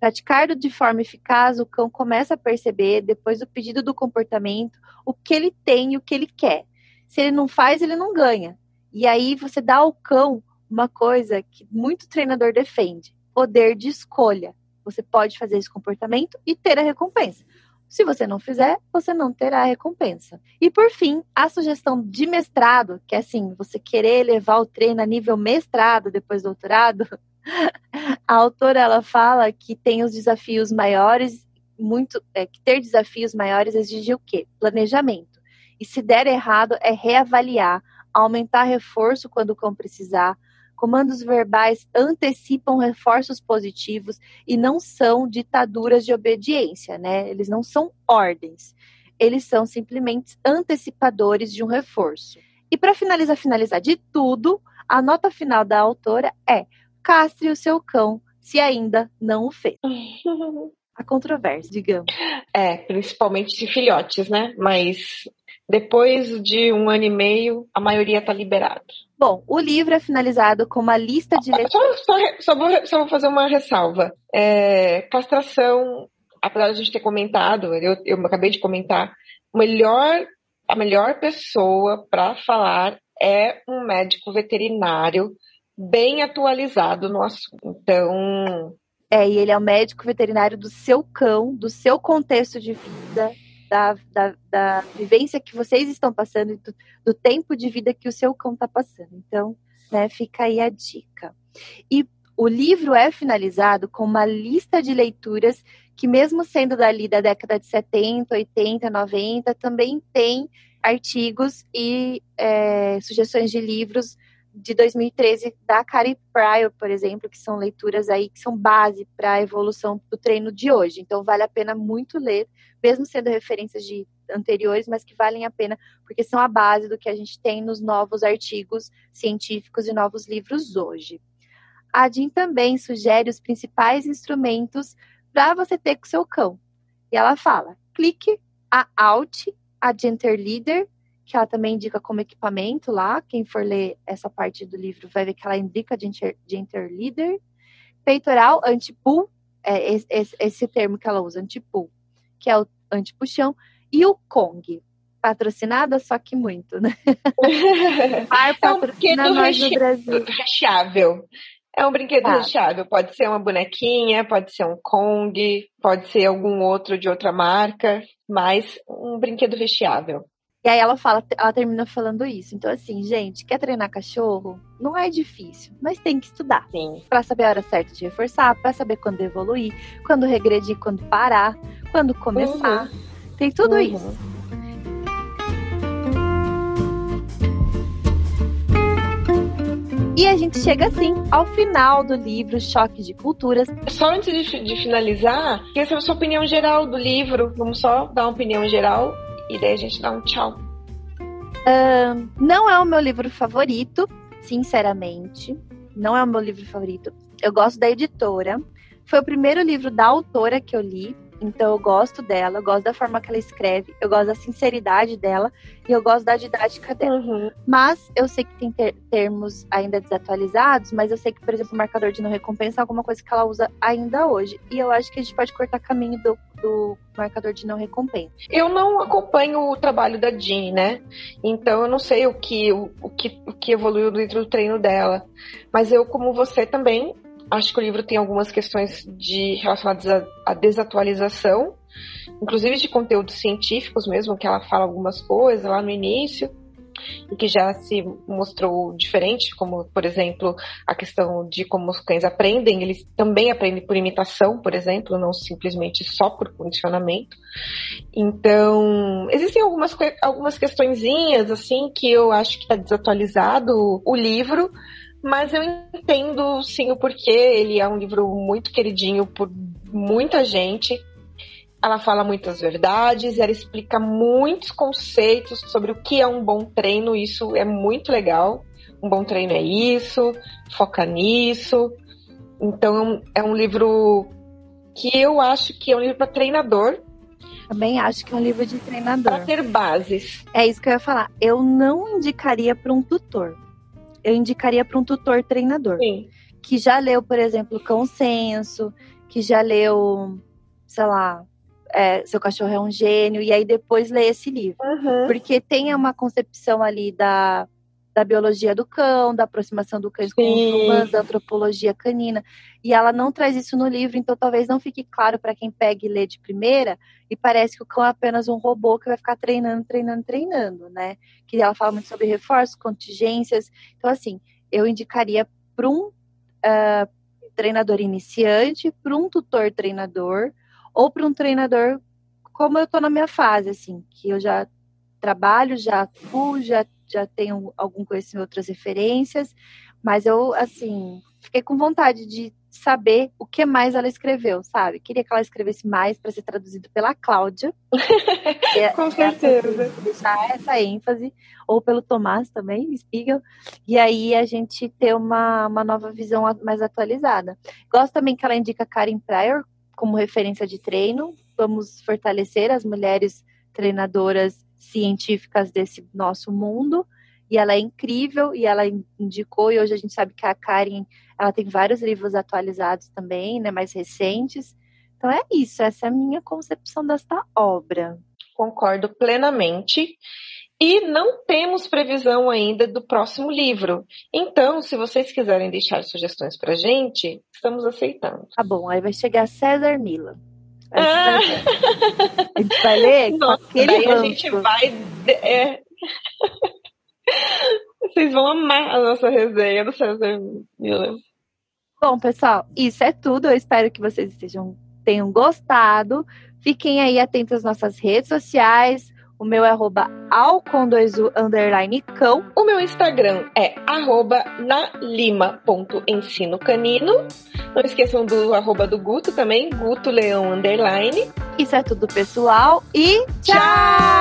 Praticado de forma eficaz, o cão começa a perceber, depois do pedido do comportamento, o que ele tem e o que ele quer. Se ele não faz, ele não ganha. E aí você dá ao cão uma coisa que muito treinador defende: poder de escolha. Você pode fazer esse comportamento e ter a recompensa. Se você não fizer, você não terá recompensa. E por fim, a sugestão de mestrado, que é assim, você querer levar o treino a nível mestrado depois do doutorado, <laughs> a autora ela fala que tem os desafios maiores, muito, é, que ter desafios maiores exige o quê? Planejamento. E se der errado, é reavaliar, aumentar reforço quando o cão precisar, Comandos verbais antecipam reforços positivos e não são ditaduras de obediência, né? Eles não são ordens. Eles são simplesmente antecipadores de um reforço. E para finalizar, finalizar de tudo, a nota final da autora é: castre o seu cão se ainda não o fez. <laughs> A controvérsia, digamos. É, principalmente de filhotes, né? Mas depois de um ano e meio, a maioria está liberada. Bom, o livro é finalizado com uma lista de. Só, só, só, vou, só vou fazer uma ressalva. É, castração, apesar de a gente ter comentado, eu, eu acabei de comentar, melhor, a melhor pessoa para falar é um médico veterinário bem atualizado no assunto. Então. É, e ele é o médico veterinário do seu cão, do seu contexto de vida, da, da, da vivência que vocês estão passando do, do tempo de vida que o seu cão está passando. Então, né, fica aí a dica. E o livro é finalizado com uma lista de leituras que, mesmo sendo dali da década de 70, 80, 90, também tem artigos e é, sugestões de livros de 2013 da Cari Pryor, por exemplo, que são leituras aí que são base para a evolução do treino de hoje. Então vale a pena muito ler, mesmo sendo referências de anteriores, mas que valem a pena porque são a base do que a gente tem nos novos artigos científicos e novos livros hoje. A Jean também sugere os principais instrumentos para você ter com seu cão. E ela fala: clique a Alt, a Genter Leader que ela também indica como equipamento lá. Quem for ler essa parte do livro vai ver que ela indica de, inter, de interleader. Peitoral, antipull, é esse, esse, termo que ela usa, antipull, que é o antipuxão. E o Kong, patrocinada, só que muito, né? <laughs> Par é patrocina nós no Brasil. Recheável. É um brinquedo tá. recheável. Pode ser uma bonequinha, pode ser um Kong, pode ser algum outro de outra marca, mas um brinquedo recheável. E aí ela fala, ela termina falando isso. Então, assim, gente, quer treinar cachorro? Não é difícil, mas tem que estudar. Sim. Pra saber a hora certa de reforçar, pra saber quando evoluir, quando regredir, quando parar, quando começar. Uhum. Tem tudo uhum. isso. E a gente chega assim ao final do livro Choque de Culturas. Só antes de, de finalizar, queria saber a sua opinião geral do livro. Vamos só dar uma opinião geral e daí a gente dá um tchau. Uh, não é o meu livro favorito, sinceramente. Não é o meu livro favorito. Eu gosto da editora. Foi o primeiro livro da autora que eu li. Então eu gosto dela, eu gosto da forma que ela escreve, eu gosto da sinceridade dela e eu gosto da didática dela. Uhum. Mas eu sei que tem ter termos ainda desatualizados, mas eu sei que, por exemplo, o marcador de não recompensa é alguma coisa que ela usa ainda hoje. E eu acho que a gente pode cortar caminho do, do marcador de não recompensa. Eu não acompanho o trabalho da Jean, né? Então eu não sei o que, o, o que, o que evoluiu dentro do treino dela. Mas eu, como você também, Acho que o livro tem algumas questões de relacionadas à, desatualização, inclusive de conteúdos científicos mesmo, que ela fala algumas coisas lá no início e que já se mostrou diferente, como, por exemplo, a questão de como os cães aprendem, eles também aprendem por imitação, por exemplo, não simplesmente só por condicionamento. Então, existem algumas, algumas questõezinhas, assim, que eu acho que está desatualizado o livro, mas eu entendo sim o porquê. Ele é um livro muito queridinho por muita gente. Ela fala muitas verdades, ela explica muitos conceitos sobre o que é um bom treino. Isso é muito legal. Um bom treino é isso, foca nisso. Então é um livro que eu acho que é um livro para treinador. Também acho que é um livro de treinador. Para ter bases. É isso que eu ia falar. Eu não indicaria para um tutor eu indicaria para um tutor treinador. Sim. Que já leu, por exemplo, Consenso, que já leu, sei lá, é, Seu Cachorro é um Gênio, e aí depois lê esse livro. Uhum. Porque tem uma concepção ali da da biologia do cão, da aproximação do cão com os humanos, da antropologia canina. E ela não traz isso no livro, então talvez não fique claro para quem pega e lê de primeira e parece que o cão é apenas um robô que vai ficar treinando, treinando, treinando, né? Que ela fala muito sobre reforços, contingências. Então, assim, eu indicaria para um uh, treinador iniciante, para um tutor treinador ou para um treinador como eu estou na minha fase, assim, que eu já trabalho, já atuo, já já tenho algum conhecimento, outras referências, mas eu, assim, fiquei com vontade de saber o que mais ela escreveu, sabe? Queria que ela escrevesse mais para ser traduzido pela Cláudia. <laughs> é, com certeza. Essa, deixar essa ênfase, ou pelo Tomás também, Spiegel, e aí a gente ter uma, uma nova visão mais atualizada. Gosto também que ela indica Karen Pryor como referência de treino. Vamos fortalecer as mulheres treinadoras científicas desse nosso mundo. E ela é incrível e ela indicou, e hoje a gente sabe que a Karen ela tem vários livros atualizados também, né, mais recentes. Então é isso, essa é a minha concepção desta obra. Concordo plenamente. E não temos previsão ainda do próximo livro. Então, se vocês quiserem deixar sugestões pra gente, estamos aceitando. Tá bom, aí vai chegar César Mila. Ah. A gente vai ler Nossa, daí ranço. a gente vai. É... Vocês vão amar a nossa resenha do César Miller. Bom, pessoal, isso é tudo. Eu espero que vocês estejam, tenham gostado. Fiquem aí atentos às nossas redes sociais. O meu é arroba alcon2u underline cão. O meu Instagram é arroba nalima.ensino canino. Não esqueçam do arroba do Guto também, Guto Leão underline. Isso é tudo, pessoal. E tchau!